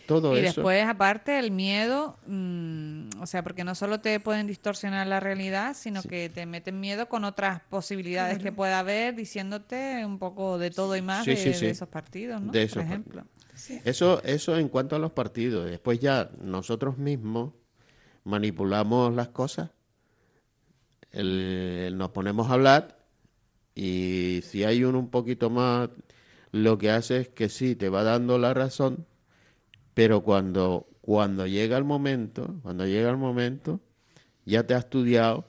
G: todo
C: Y
G: eso.
C: después, aparte, el miedo, mm, o sea, porque no solo te pueden distorsionar la realidad, sino que te meten miedo con otras posibilidades que pueda haber, diciéndote un poco de todo y más
G: Sí,
C: de,
G: sí, sí.
C: de esos partidos, ¿no?
G: De
C: Por
G: esos
C: ejemplo.
G: Eso, eso en cuanto a los partidos. Después ya nosotros mismos manipulamos las cosas, el- nos ponemos a hablar Y si hay uno un poquito más, lo que hace es que sí, te va dando la razón, pero cuando, cuando llega el momento, cuando llega el momento, ya te ha estudiado,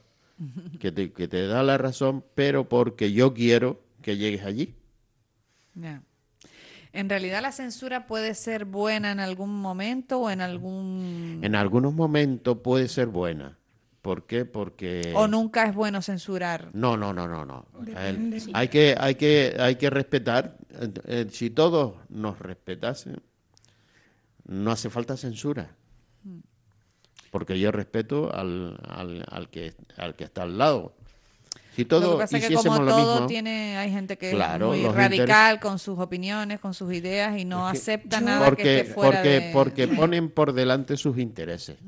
G: que te, que te da la razón, pero porque yo quiero que llegues allí.
C: En realidad la censura puede ser buena en algún momento o en algún...
G: En algunos momentos puede ser buena. ¿Por qué? Porque...
C: O nunca es bueno censurar.
G: No, no, no, no, no.
D: Depende.
G: Hay que, hay que, hay que respetar. eh, eh, si todos nos respetasen, no hace falta censura. Porque yo respeto al, al, al que, al que está al lado. Si
C: Lo
G: todos
C: que pasa es que como
G: lo
C: todo
G: mismo,
C: tiene, hay gente que
G: Claro,
C: es muy radical con sus opiniones, con sus ideas y no
E: Es que
C: acepta nada que
G: porque,
C: esté fuera
G: porque,
C: de...
G: porque ponen por delante sus intereses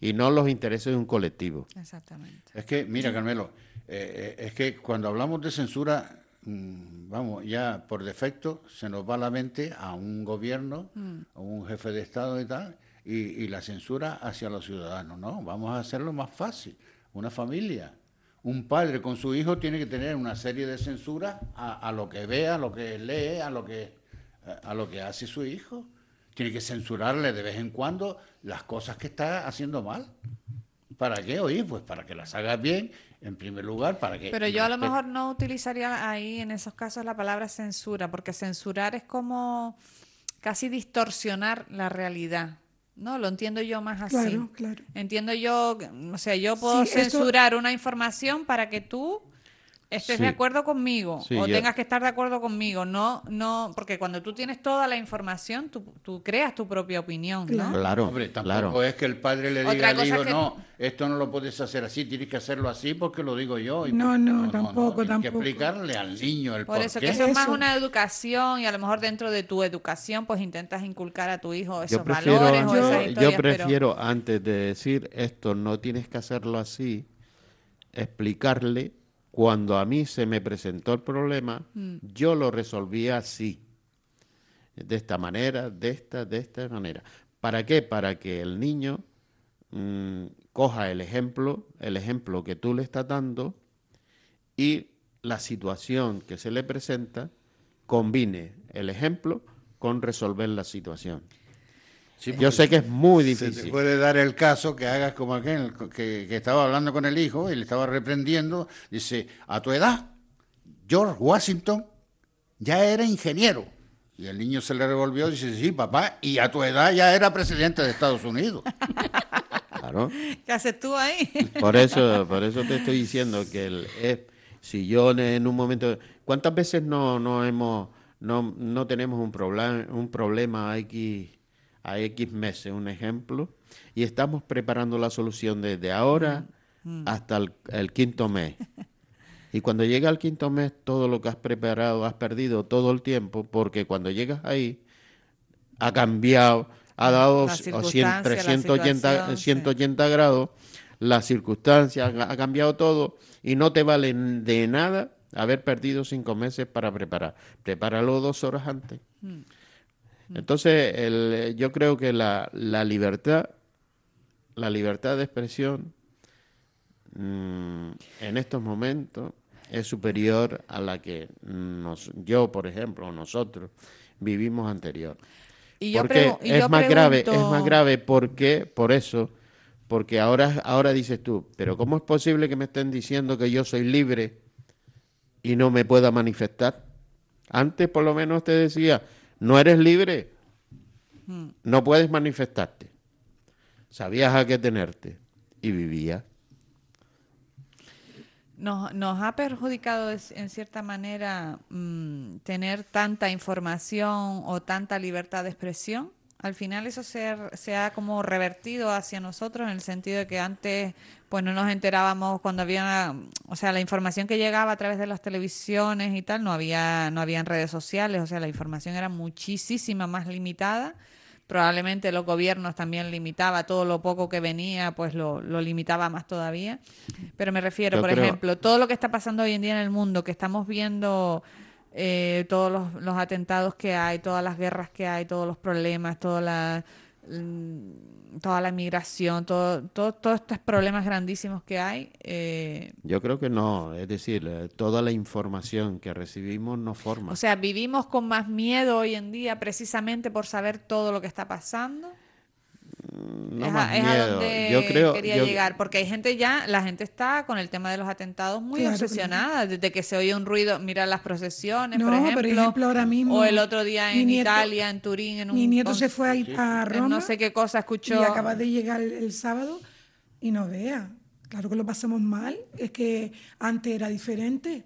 G: y no los intereses de un colectivo.
C: Exactamente.
E: Es que, mira, Carmelo, eh, eh, es que cuando hablamos de censura, mm, vamos, ya por defecto se nos va a la mente a un gobierno, a un jefe de Estado y tal, y, y la censura hacia los ciudadanos. No, vamos a hacerlo más fácil. Una familia, un padre con su hijo tiene que tener una serie de censuras a, a lo que ve, a lo que lee, a lo que, a lo que hace su hijo. Tiene que censurarle de vez en cuando las cosas que está haciendo mal. ¿Para qué oír? Pues para que las hagas bien, en primer lugar, para que...
C: Pero yo a lo mejor no utilizaría ahí en esos casos la palabra censura, porque censurar es como casi distorsionar la realidad. No, lo entiendo yo más así.
D: Claro, claro.
C: Entiendo yo, o sea, yo puedo
D: Sí,
C: censurar una información para que tú estés
G: Sí.
C: de acuerdo conmigo
G: Sí,
C: o
G: yo-
C: tengas que estar de acuerdo conmigo. No, no, porque cuando tú tienes toda la información, tú, tú creas tu propia opinión, ¿no?
G: Claro,
E: Hombre, tampoco
G: claro.
E: es que el padre le diga al hijo,
C: es que-
E: no, esto no lo puedes hacer así, tienes que hacerlo así porque lo digo yo. Y
D: No,
E: pues,
D: no, tampoco,
E: tienes que
D: tampoco.
E: explicarle al niño el
C: Por
E: por
C: eso
E: qué.
C: que eso es más una educación y a lo mejor dentro de tu educación pues intentas inculcar a tu hijo esos
G: Yo prefiero,
C: valores o esas
G: yo
C: historias, pero-
G: prefiero antes de decir esto no tienes que hacerlo así, explicarle cuando a mí se me presentó el problema,
C: Mm.
G: yo lo resolví así, de esta manera, de esta, de esta manera. ¿Para qué? Para que el niño mm, coja el ejemplo, el ejemplo que tú le estás dando y la situación que se le presenta combine el ejemplo con resolver la situación.
E: Sí,
G: Yo sé que es muy
E: Se te
G: difícil.
E: puede dar el caso que hagas como aquel que, que estaba hablando con el hijo y le estaba reprendiendo. Dice, a tu edad, George Washington ya era ingeniero. Y el niño se le revolvió y dice, sí, papá, y a tu edad ya era presidente de Estados Unidos.
G: Claro.
C: ¿Qué haces tú ahí?
G: Por eso, por eso te estoy diciendo que el, es- si yo en un momento, ¿cuántas veces no, no hemos, no, no tenemos un problema, un problema X, a X meses, un ejemplo, y estamos preparando la solución desde ahora hasta el, el quinto mes. Y cuando llega el quinto mes, todo lo que has preparado, has perdido todo el tiempo, porque cuando llegas ahí, ha cambiado, ha dado
C: La
G: o cien-
C: circunstancia, la
G: 380,
C: situación, sí.
G: 180 grados, las circunstancias, ha ha cambiado todo y no te vale de nada haber perdido cinco meses para preparar. Prepáralo dos horas antes.
C: Mm.
G: Entonces, el- yo creo que la, la libertad, la libertad de expresión mm, en estos momentos es superior a la que nos, yo, por ejemplo, nosotros vivimos anterior.
C: Y yo
G: porque
C: y
G: es
C: yo
G: más grave, es más grave porque por eso, porque ahora ahora dices tú, pero ¿cómo es posible que me estén diciendo que yo soy libre y no me pueda manifestar? Antes por lo menos te decía, no eres libre,
C: Hmm.
G: no puedes manifestarte. Sabías a qué tenerte y vivías.
C: Nos, nos ha perjudicado en cierta manera mm, tener tanta información o tanta libertad de expresión. Al final eso se, ha- se ha como revertido hacia nosotros en el sentido de que antes pues no nos enterábamos cuando había, o sea, la información que llegaba a través de las televisiones y tal, no había, no había en redes sociales, o sea, la información era muchísima más limitada. Probablemente los gobiernos también limitaba todo lo poco que venía, pues lo, lo limitaba más todavía. Pero me refiero,
G: Yo
C: por
G: creo-
C: ejemplo, todo lo que está pasando hoy en día en el mundo, que estamos viendo eh, todos los, los atentados que hay, todas las guerras que hay, todos los problemas, toda la, mm, toda la migración, todo, todo- todos estos problemas grandísimos que hay. eh,
G: Yo creo que no, es decir, eh, toda la información que recibimos nos forma.
C: o sea, vivimos con más miedo hoy en día precisamente por saber todo lo que está pasando.
G: No
C: es,
G: más
C: a, es a
G: miedo.
C: donde
G: yo creo,
C: quería
G: yo-
C: llegar, porque hay gente ya, la gente está con el tema de los atentados muy
D: Claro,
C: obsesionada, desde que se oye un ruido, mira las procesiones, por
D: No,
C: ejemplo,
D: por ejemplo, ahora mismo
C: o el otro día en
D: nieto-
C: Italia, en Turín, en un
D: Mi nieto
C: con-
D: se fue a, ir a Roma
C: no sé qué cosa escuchó.
D: y acaba de llegar el, el sábado y no vea. Claro que lo pasamos mal. Es que antes era diferente.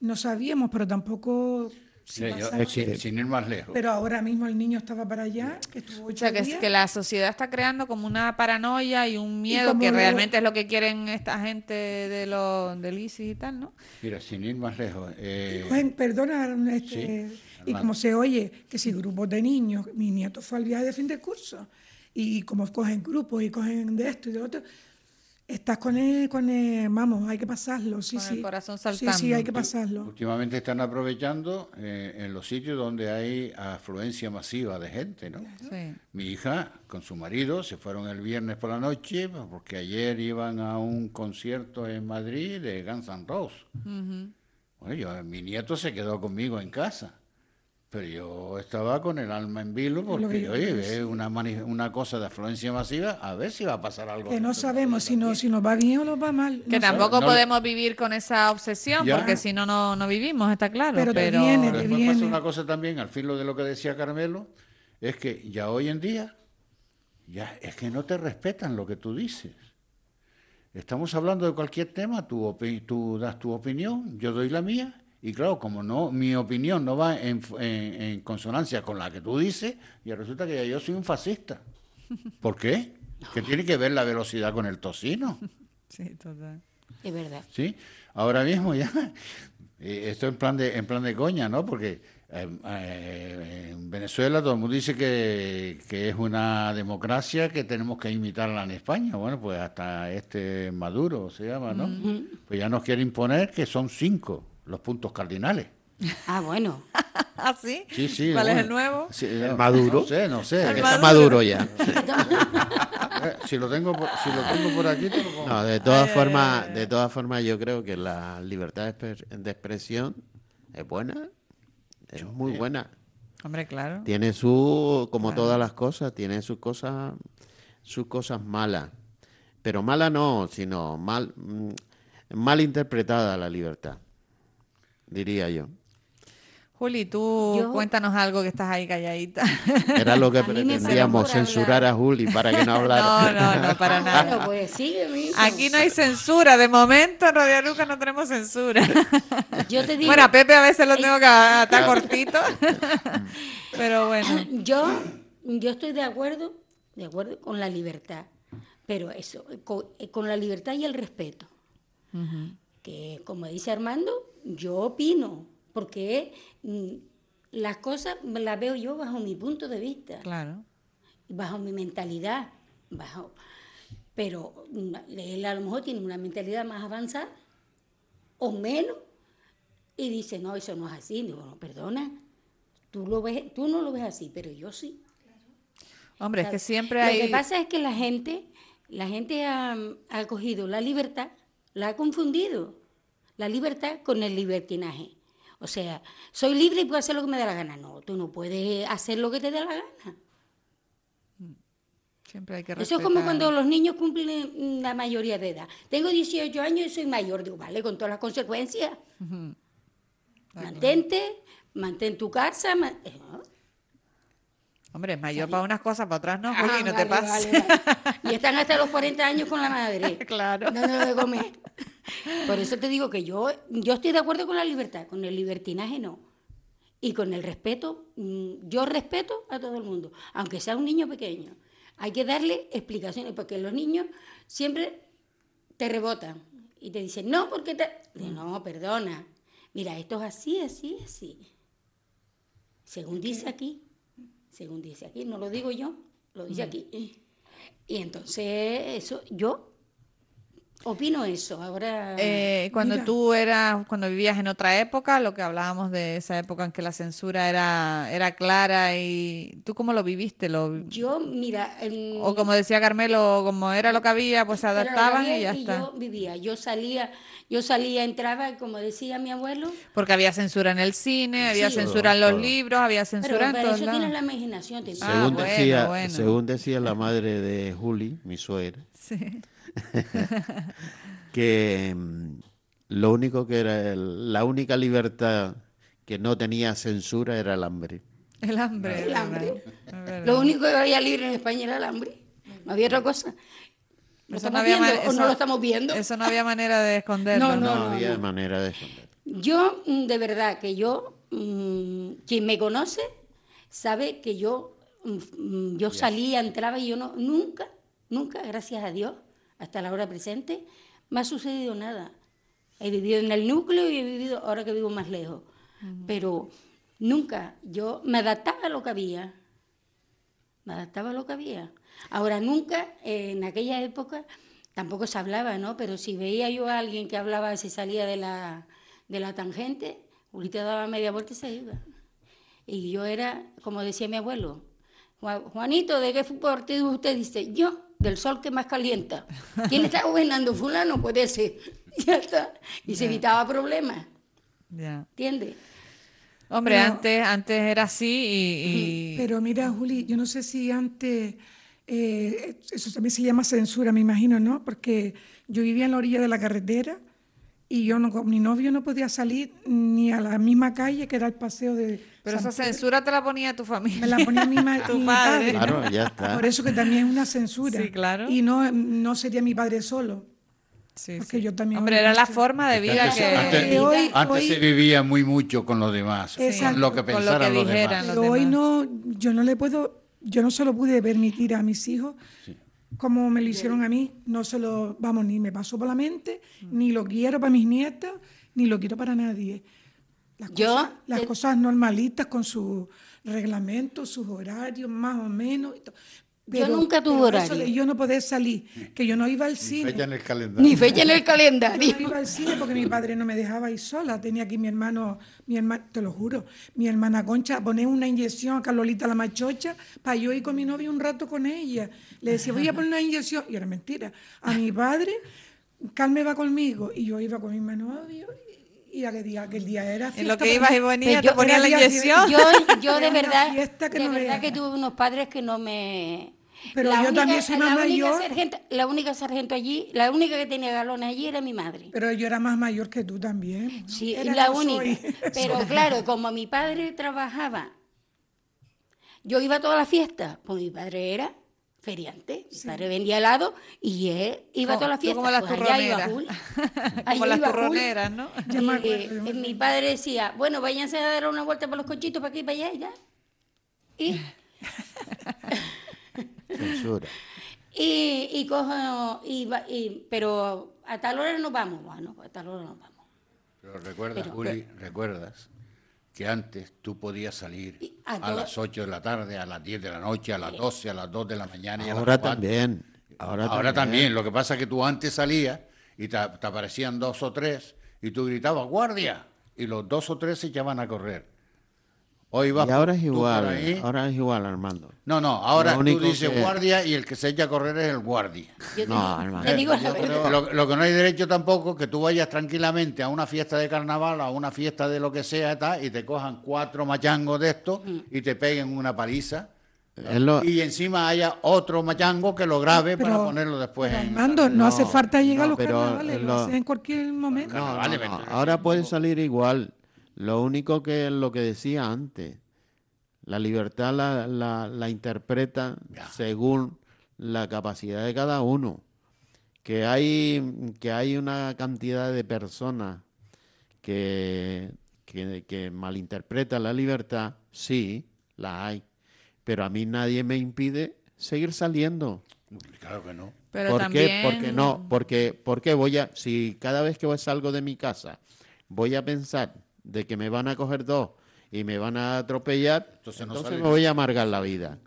D: No sabíamos, pero tampoco...
E: yo,
D: pasaba.
E: sin, sin ir más lejos.
D: Pero ahora mismo el niño estaba para allá, que estuvo
C: O sea, que, es-
D: días.
C: que la sociedad está creando como una paranoia y un miedo que
D: lo-
C: realmente es lo que quieren esta gente de los del ISIS y tal, ¿no?
E: Mira, sin ir más lejos. eh,
D: Cogen- perdona, este,
E: Sí,
D: y como se oye que si grupos de niños, mi nieto fue al viaje de fin de curso, y como cogen grupos y cogen de esto y de otro, estás con el, con el- vamos, hay que pasarlo, sí,
C: Con el
D: sí.
C: corazón
D: Sí, sí,
C: saltando.
D: hay que pasarlo.
E: Últimamente están aprovechando eh, en los sitios donde hay afluencia masiva de gente, ¿no?
C: Sí.
E: Mi hija con su marido se fueron el viernes por la noche porque ayer iban a un concierto en Madrid de Guns N' Roses. Bueno, yo- mi nieto se quedó conmigo en casa, pero yo estaba con el alma en vilo
D: lo que
E: porque,
D: yo
E: oye, es una, mani- una cosa de afluencia masiva, a ver si va a pasar algo.
D: Que no
E: de
D: sabemos si, no, si nos va bien o nos va mal.
C: Que
D: no
C: tampoco
E: no le-
C: podemos vivir con esa obsesión,
E: Ya.
C: porque si no, no no vivimos, está claro.
D: Pero
C: Pero,
D: te viene,
E: Pero
D: te
E: después
D: viene.
E: pasa una cosa también, al filo de lo que decía Carmelo, es que ya hoy en día, ya es que no te respetan lo que tú dices. Estamos hablando de cualquier tema, tú, opi- tú das tu opinión, yo doy la mía, y claro, como no mi opinión no va en, en- en consonancia con la que tú dices, y resulta que ya yo soy un fascista. ¿Por qué? Que tiene que ver la velocidad con el tocino.
C: Sí, total.
F: Es verdad.
E: ¿sí? Ahora mismo ya, eh, esto en plan de, en plan de coña, ¿no? Porque eh, eh, en Venezuela todo el mundo dice que, que es una democracia que tenemos que imitarla en España. Bueno, pues hasta este Maduro se llama, ¿no? Pues ya nos quiere imponer que son cinco los puntos cardinales.
F: Ah, bueno.
C: ¿Ah, sí?
E: Sí, sí.
C: ¿Cuál es el nuevo?
E: Sí,
G: ¿El
E: no,
G: Maduro?
E: No sé, no sé.
G: Está maduro ya.
E: Eh, Si lo tengo por, si lo tengo por aquí, te lo pongo.
G: No, de todas formas, de todas formas, yo creo que la libertad de expresión es buena, es muy buena.
C: Hombre, claro.
G: Tiene su, como todas las cosas, tiene sus cosas, sus cosas malas. Pero mala no, sino mal, mm, mal interpretada la libertad, diría yo.
C: Juli, tú
F: Yo-
C: cuéntanos algo que estás ahí calladita.
G: Era lo que pretendíamos, censurar a Juli para que no
C: no,
G: hablara.
C: no, no, para nada.
F: Bueno, pues mijo.
C: Aquí no hay censura, de momento en Radio Aruca no tenemos censura.
F: Yo te digo,
C: Bueno, a Pepe a veces lo tengo que atar cortito, pero bueno.
F: yo, yo estoy de acuerdo, de acuerdo con la libertad, pero eso, con, eh, con la libertad y el respeto. Que como dice Armando, yo opino, porque mm, las cosas las veo yo bajo mi punto de vista.
C: Claro.
F: bajo mi mentalidad, bajo, pero mm, él a lo mejor tiene una mentalidad más avanzada o menos y dice, no, eso no es así. Digo, no, perdona, tú, lo ves, tú no lo ves así, pero yo sí.
C: Hombre, es que siempre
F: Lo que pasa es que la gente, la gente ha, ha cogido la libertad, la ha confundido, la libertad con el libertinaje. O sea, soy libre y puedo hacer lo que me dé la gana. No, tú no puedes hacer lo que te dé la gana.
C: Siempre hay que
F: Eso es como cuando los niños cumplen la mayoría de edad. Tengo 18 años y soy mayor. Digo, vale, con todas las consecuencias. Mantente, mantén tu casa. eh, ¿no?
C: Hombre, es mayor para unas cosas, para otras no,
F: Ah,
C: Juli, no te pases.
F: vale, vale. Y están hasta los 40 años con la madre.
C: Claro.
F: Dándole de comer. Por eso te digo que yo, yo estoy de acuerdo con la libertad, con el libertinaje no. Y con el respeto, mm, yo respeto a todo el mundo, aunque sea un niño pequeño. Hay que darle explicaciones, porque los niños siempre te rebotan y te dicen, no, porque te... No, perdona. Mira, esto es así, así, así. Según dice aquí, según dice aquí, no lo digo yo, lo dice aquí. Y entonces, eso, yo Opino eso. Ahora.
C: Eh, cuando
D: Mira.
C: tú eras, cuando vivías en otra época, lo que hablábamos de esa época en que la censura era, era clara y tú cómo lo viviste, lo,
F: yo, mira. en-
C: o como decía Carmelo, como era lo que había, pues se adaptaban y ya
F: y
C: está.
F: Yo vivía, yo salía, yo salía, entraba, como decía mi abuelo.
C: Porque había censura en el cine, había
F: Sí.
C: censura en los
G: Todo.
C: libros, había
F: Pero
C: censura en
F: para
C: todos
F: eso
C: lados.
F: tienes la imaginación. te-
C: Ah,
G: según,
C: bueno,
G: decía,
C: bueno.
G: según decía la madre de Juli, mi suegra,
C: Sí.
G: que mm, lo único que era, el- la única libertad que no tenía censura era el hambre.
C: El hambre.
F: El hambre. Lo único que había libre en España era el hambre. No había otra cosa. ¿Lo
C: Eso
F: estamos
C: había
F: viendo
C: ma-
F: o
C: eso-
F: no lo estamos viendo?
C: Eso no había manera de esconderlo.
F: No,
G: No,
F: no,
G: había
F: no.
G: manera de esconder.
F: Yo, mm, de verdad, que yo, mm, quien me conoce, sabe que yo, yo salía, entraba y yo no, nunca, nunca, gracias a Dios, hasta la hora presente, me ha sucedido nada. He vivido en el núcleo y he vivido, ahora que vivo más lejos, pero nunca, yo me adaptaba a lo que había, me adaptaba a lo que había. Ahora, nunca, eh, en aquella época, tampoco se hablaba, ¿no? Pero si veía yo a alguien que hablaba, se salía de la, de la tangente, ahorita daba media vuelta y se iba. Y yo era, como decía mi abuelo, "Juan- Juanito, ¿de qué partido usted dice? Yo, del sol que más calienta. ¿Quién está gobernando? Fulano, puede ser. Ya está. Y se evitaba problemas,
C: Ya.
F: ¿entiendes?
C: Hombre, antes, antes era así y, y-
D: Pero mira, Juli, yo no sé si antes, eh, eso también se llama censura, me imagino, ¿no? Porque yo vivía en la orilla de la carretera y yo no, con mi novio no podía salir ni a la misma calle que era el paseo de...
C: pero
D: San
C: esa
D: Pedro.
C: censura te la ponía tu familia.
D: Me la ponía mi, ma-
C: Tu
D: mi
C: padre.
G: Claro, ya está.
D: Por eso que también es una censura.
C: Sí, claro.
D: Y no, no sería mi padre solo.
C: Sí,
D: Porque
C: sí.
D: yo también
C: Hombre, era la forma de vida
E: Antes,
C: que...
E: antes-
D: que hoy-
E: antes
D: hoy-
E: se vivía muy mucho con los demás,
D: Exacto.
E: con lo que
C: lo
E: pensaran
C: que
E: los demás.
C: los
D: Pero hoy
C: demás.
D: no, yo no le puedo, yo no se lo pude permitir a mis hijos como me lo hicieron a mí. No se lo, vamos, ni me pasó por la mente, ni lo quiero para mis nietas, ni lo quiero para nadie. Las,
F: Yo,
D: cosas, las
F: eh,
D: cosas normalitas con sus reglamentos, sus horarios, más o menos.
F: Yo nunca tuve
D: eso
F: horario.
D: yo no poder salir, que yo no iba al cine.
E: Fecha en el calendario.
F: Ni fecha en el
D: Yo
F: calendario.
D: no iba al cine porque mi padre no me dejaba ir sola. Tenía aquí mi hermano, mi hermana, te lo juro, mi hermana Concha a poner una inyección a Carlolita la machocha para yo ir con mi novio un rato con ella. Le decía, voy a poner una inyección. Y era mentira. A mi padre, Carmen va conmigo. Y yo iba con mi novio. Y aquel día, aquel día era
C: En
D: fiesta.
C: lo que ibas y venías,
F: Pero
C: te
F: yo-
C: ponía la inyección.
F: Yo, yo de verdad,
D: que
F: de
D: no
F: verdad que tuve unos padres que no me...
D: Pero
F: La
D: yo también soy
F: la
D: más
F: única
D: mayor.
F: sargento- la única sargento allí, la única que tenía galones allí era mi madre.
D: Pero yo era más mayor que tú también. ¿no?
F: Sí,
D: Era-
F: la
D: soy.
F: única. Pero claro, como mi padre trabajaba, yo iba a todas las fiestas, pues mi padre era feriante, mi padre vendía helado y él iba a todas las fiestas.
C: como las
F: pues allá iba.
C: Como las
F: iba
C: turroneras, ¿no?
F: Y, eh, mi padre decía, bueno, váyanse a dar una vuelta por los cochitos para aquí y para allá y ya. Y,
G: Censura.
F: y, y cojo, y, va- y- pero a tal hora nos vamos, bueno, a tal hora nos vamos.
E: Pero recuerdas,
F: Pero-
E: Juli, recuerdas que antes tú podías salir
F: a
E: las 8 de la tarde, a las 10 de la noche, a las 12, a las 2 de la mañana y a las
G: Ahora
E: 4.
G: también. Ahora,
E: Ahora, también. Lo que pasa es que tú antes salías y te, te aparecían dos o tres y tú gritabas, guardia, y los dos o tres se echaban a correr. Hoy vas
G: Y ahora es igual.
E: ahí.
G: Ahora es igual, Armando.
E: No, no, ahora
G: Lo
E: tú dices
G: que-
E: guardia y el que se echa a correr es el guardia.
F: Yo te,
G: No,
F: digo-
G: hermano.
F: te digo la
G: Yo
F: verdad.
G: creo-
E: Lo, lo que no hay derecho tampoco es que tú vayas tranquilamente a una fiesta de carnaval, a una fiesta de lo que sea y tal, y te cojan cuatro machangos de estos y te peguen una paliza.
G: Lo-
E: Y encima haya otro machango que lo grabe para ponerlo después en...
D: Armando, no,
G: No,
D: hace falta llegar a los
G: pero
D: carnavales, lo,
G: lo-
D: haces en cualquier momento.
G: No,
E: Vale,
G: no, no,
E: pero-
G: Ahora puede salir igual. Lo único que es lo que decía antes, la libertad la, la, la interpreta según la capacidad de cada uno. Que hay, que hay una cantidad de personas que, que, que malinterpretan la libertad, sí, la hay. Pero a mí nadie me impide seguir saliendo.
E: Claro que no.
C: Pero
G: ¿Por
C: también...
G: qué? Porque no, porque, porque voy a, si cada vez que salgo de mi casa voy a pensar de que me van a coger dos y me van a atropellar,
E: Entonces no
G: me voy a amargar la vida.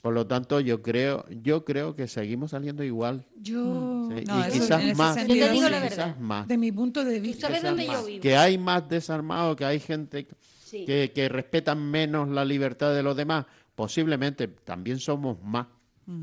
G: Por lo tanto, yo creo, yo creo que seguimos saliendo igual.
D: Yo,
G: Sí,
C: No,
G: y quizás más.
C: sentido
F: Yo te digo
C: sí.
F: la
G: quizás más.
D: de mi punto de
F: ¿Tú
D: vista,
F: sabes dónde yo vivo?
G: Que hay más desarmados, que hay gente
F: Sí.
G: que, que respetan menos la libertad de los demás. Posiblemente también somos más.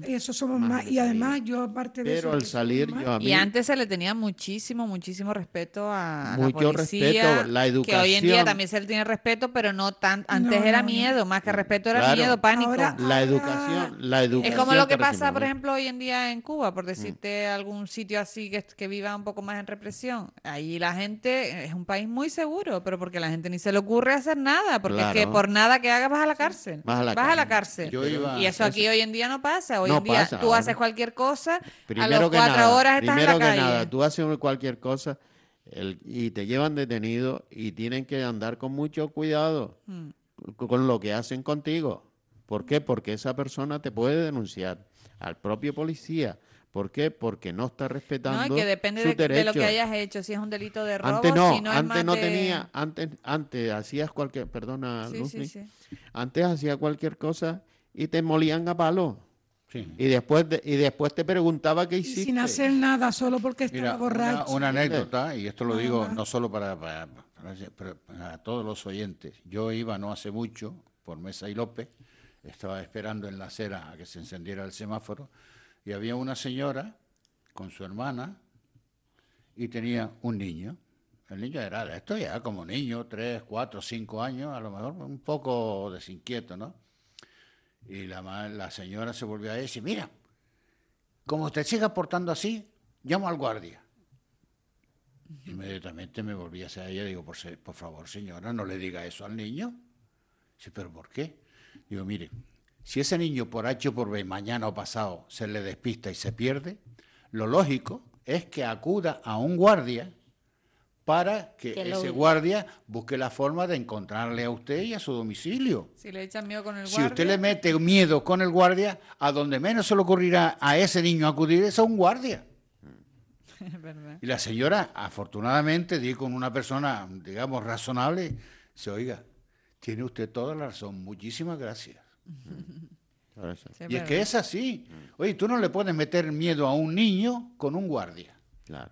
D: Eso somos
G: Más
D: Y además, yo aparte de
G: Pero
D: eso.
G: al
D: que
G: salir, yo a mí,
C: Y antes se le tenía muchísimo, muchísimo respeto a,
G: Mucho
C: la policía.
G: respeto, la
C: Que hoy en día
G: educación.
C: también se le tiene respeto, pero no tan. Antes
D: No,
C: era
D: no, no.
C: miedo, más que respeto era
G: Claro.
C: miedo, pánico.
D: Ahora-
G: la educación, la educación.
C: Es como lo que pasa, por ejemplo, hoy en día en Cuba,
G: Mm.
C: por decirte algún sitio así que, que viva un poco más en represión. Ahí la gente es un país muy seguro, pero porque la gente ni se le ocurre hacer nada, porque es que por nada que hagas vas a la cárcel.
G: Vas a la
C: cárcel.
G: cárcel.
E: Yo iba-
C: y eso aquí hoy en día no pasa. Hoy
G: No
C: en día
G: pasa
C: tú
G: ahora.
C: haces cualquier cosa, a
G: Primero
C: las
G: que
C: cuatro
G: nada,
C: horas estás en
G: primero
C: la
G: que
C: calle.
G: nada, tú haces cualquier cosa el- y te llevan detenido y tienen que andar con mucho cuidado
C: Mm.
G: con- lo que hacen contigo. ¿Por qué? Porque esa persona te puede denunciar al propio policía. ¿Por qué? Porque no está respetando
C: No, que depende de, de lo que hayas hecho, si es un delito de robo,
G: Antes no,
C: si no es
G: antes no
C: de-
G: tenía, antes, antes hacías cualquier, perdona,
C: Sí,
G: Luzmi,
C: sí, sí.
G: antes hacía cualquier cosa y te molían a palo.
E: Sí.
G: Y después, de- y después te preguntaba qué
D: Y
G: hiciste.
D: sin hacer nada, solo porque estaba
E: Mira, una,
D: borracho.
E: una anécdota, y esto lo digo no solo para, para- para- para- para todos los oyentes. Yo iba no hace mucho por Mesa y López, estaba esperando en la acera a que se encendiera el semáforo, y había una señora con su hermana y tenía un niño. El niño era de esto ya como niño, tres, cuatro, cinco años, a lo mejor un poco desinquieto, ¿no? Y la, la señora se volvió a decir, mira, como usted siga portando así, llamo al guardia. Inmediatamente me volví hacia ella y digo, por, por favor, señora, no le diga eso al niño. Dice, ¿pero por qué? Digo, mire, si ese niño por H o por B, mañana o pasado, se le despista y se pierde, lo lógico es que acuda a un guardia para que
F: Que lo-
E: ese guardia busque la forma de encontrarle a usted y a su domicilio.
C: Si le echan miedo con el
E: Si
C: guardia.
E: usted le mete miedo con el guardia, a donde menos se le ocurrirá a ese niño acudir es a un guardia.
C: Verdad.
E: Y la señora, afortunadamente, di con una persona, digamos, razonable, se oiga, tiene usted toda la razón, muchísimas gracias.
C: Sí,
E: y es
C: verdad.
E: que es así. Oye, tú no le puedes meter miedo a un niño con un guardia.
G: claro.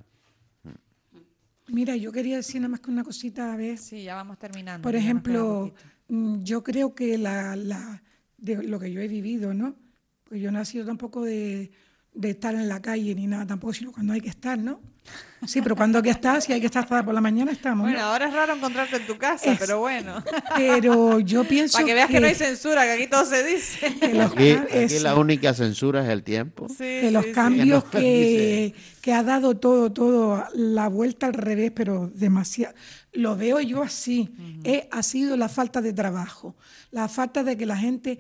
D: Mira, yo quería decir nada más que una cosita a ver.
C: Sí, ya vamos terminando.
D: Por ejemplo, mm, yo creo que la, la- de lo que yo he vivido, ¿no? Pues yo no he sido tampoco de, de estar en la calle ni nada tampoco, sino cuando hay que estar, ¿no? Sí, pero cuando hay que estar, si hay que estar hasta por la mañana, estamos. ¿no?
C: Bueno, ahora es raro encontrarte en tu casa,
D: Es-
C: pero bueno.
D: Pero yo pienso
C: Para que veas que no hay censura, que aquí todo se dice.
D: que los,
G: Aquí, la única censura es el tiempo.
C: Sí,
D: que los
C: sí, sí.
D: cambios
G: que,
D: que ha dado todo, todo, la vuelta al revés, pero demasiado. Lo veo yo así. Eh, ha sido la falta de trabajo, la falta de que la gente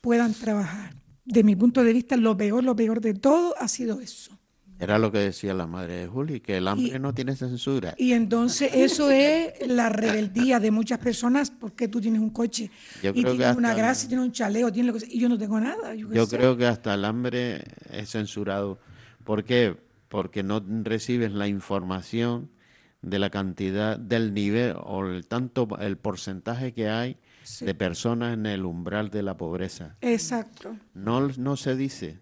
D: puedan trabajar. De mi punto de vista, lo peor, lo peor de todo ha sido eso.
G: Era lo que decía la madre de Juli, que el hambre
D: Y-
G: no tiene censura.
D: Y entonces eso es la rebeldía de muchas personas porque tú tienes un coche
G: Yo
D: y tienes una
G: hasta-
D: gracia, tienes un chaleo, tienes lo que sea, y yo no tengo nada. Yo,
G: Yo creo que hasta el hambre es censurado. ¿Por qué? Porque no recibes la información de la cantidad, del nivel o el tanto el porcentaje que hay de personas en el umbral de la pobreza.
D: Exacto.
G: No, no se dice.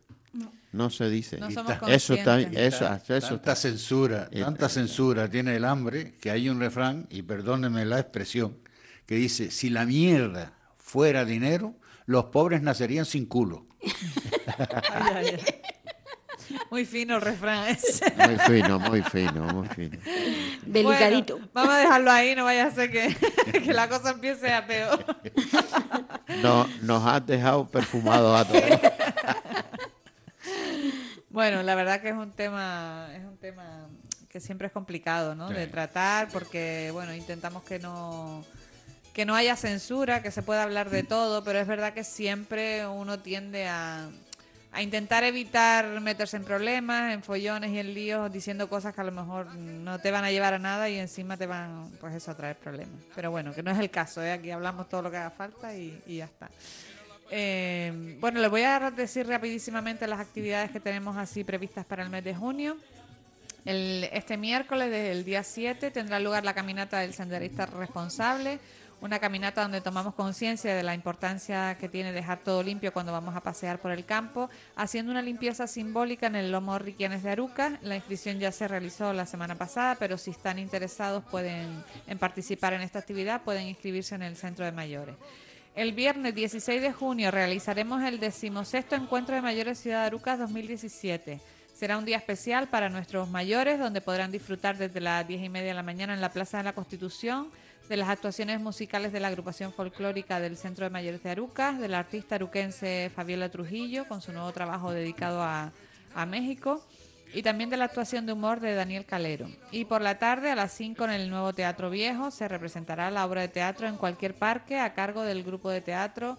G: No se dice.
C: No somos
G: Eso está, eso, eso
E: tanta
G: está.
E: censura,
G: Y-
E: tanta censura tiene el hambre que hay un refrán, y perdónenme la expresión, que dice, si la mierda fuera dinero, los pobres nacerían sin culo.
C: Ay, ay, ay. Muy fino el refrán ese.
G: Muy fino, muy fino, muy fino.
F: Delicadito.
C: Bueno, vamos a dejarlo ahí, no vaya a ser que, que la cosa empiece a peor.
G: No, nos has dejado perfumados a todos.
C: Bueno, la verdad que es un tema, es un tema que siempre es complicado, ¿no?
E: Sí.
C: De tratar, porque bueno, intentamos que no que no haya censura, que se pueda hablar de todo, pero es verdad que siempre uno tiende a, a intentar evitar meterse en problemas, en follones y en líos, diciendo cosas que a lo mejor no te van a llevar a nada y encima te van, pues eso, a traer problemas. Pero bueno, que no es el caso, ¿eh? Aquí hablamos todo lo que haga falta y, ya está. Eh, bueno, les voy a decir rapidísimamente las actividades que tenemos así previstas para el mes de junio. El- este miércoles, desde el día 7, tendrá lugar la caminata del senderista responsable, una caminata donde tomamos conciencia de la importancia que tiene dejar todo limpio cuando vamos a pasear por el campo, haciendo una limpieza simbólica en el lomo Riquianes de Aruca. La inscripción ya se realizó la semana pasada, pero si están interesados pueden en participar en esta actividad, pueden inscribirse en el centro de mayores. El viernes 16 de junio realizaremos el decimosexto encuentro de mayores Ciudad de Arucas 2017. Será un día especial para nuestros mayores, donde podrán disfrutar desde las diez y media de la mañana en la Plaza de la Constitución de las actuaciones musicales de la agrupación folclórica del Centro de Mayores de Arucas, del artista aruquense Fabiola Trujillo, con su nuevo trabajo dedicado a, a México, y también de la actuación de humor de Daniel Calero. Y por la tarde, a las 5 en el nuevo Teatro Viejo, se representará la obra de teatro en cualquier parque a cargo del grupo de teatro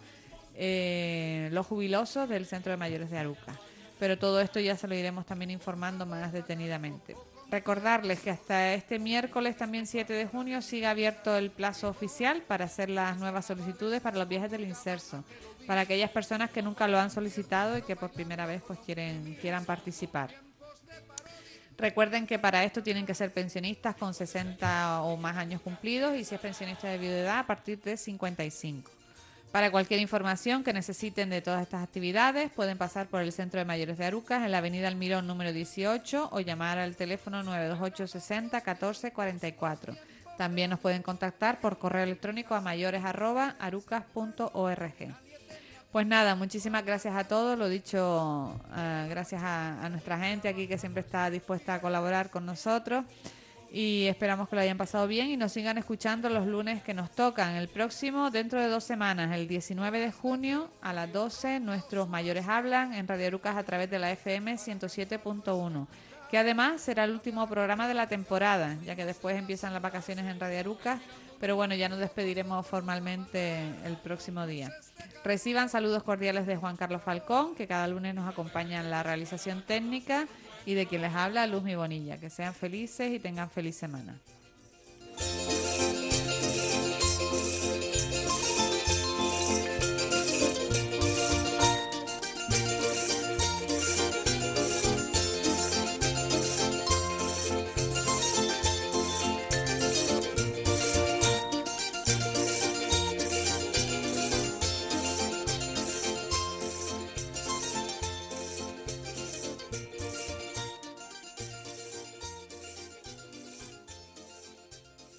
C: eh, Los Jubilosos del Centro de Mayores de Arucas. Pero todo esto ya se lo iremos también informando más detenidamente. Recordarles que hasta este miércoles, también 7 de junio, sigue abierto el plazo oficial para hacer las nuevas solicitudes para los viajes del inserso, para aquellas personas que nunca lo han solicitado y que por primera vez pues quieren, quieran participar. Recuerden que para esto tienen que ser pensionistas con 60 o más años cumplidos y si es pensionista de edad a partir de 55. Para cualquier información que necesiten de todas estas actividades, pueden pasar por el Centro de Mayores de Arucas en la Avenida Almirón número 18 o llamar al teléfono 928 60 14 44. También nos pueden contactar por correo electrónico a mayores@arucas.org. Pues nada, muchísimas gracias a todos, lo dicho, uh, gracias a, a nuestra gente aquí que siempre está dispuesta a colaborar con nosotros y esperamos que lo hayan pasado bien y nos sigan escuchando los lunes que nos tocan. El próximo, dentro de dos semanas, el 19 de junio a las 12, nuestros mayores hablan en Radio Arucas a través de la FM 107.1, que además será el último programa de la temporada, ya que después empiezan las vacaciones en Radio Arucas, pero bueno, ya nos despediremos formalmente el próximo día. Reciban saludos cordiales de Juan Carlos Falcón, que cada lunes nos acompaña en la realización técnica y de quien les habla Luz Mi Bonilla. Que sean felices y tengan feliz semana.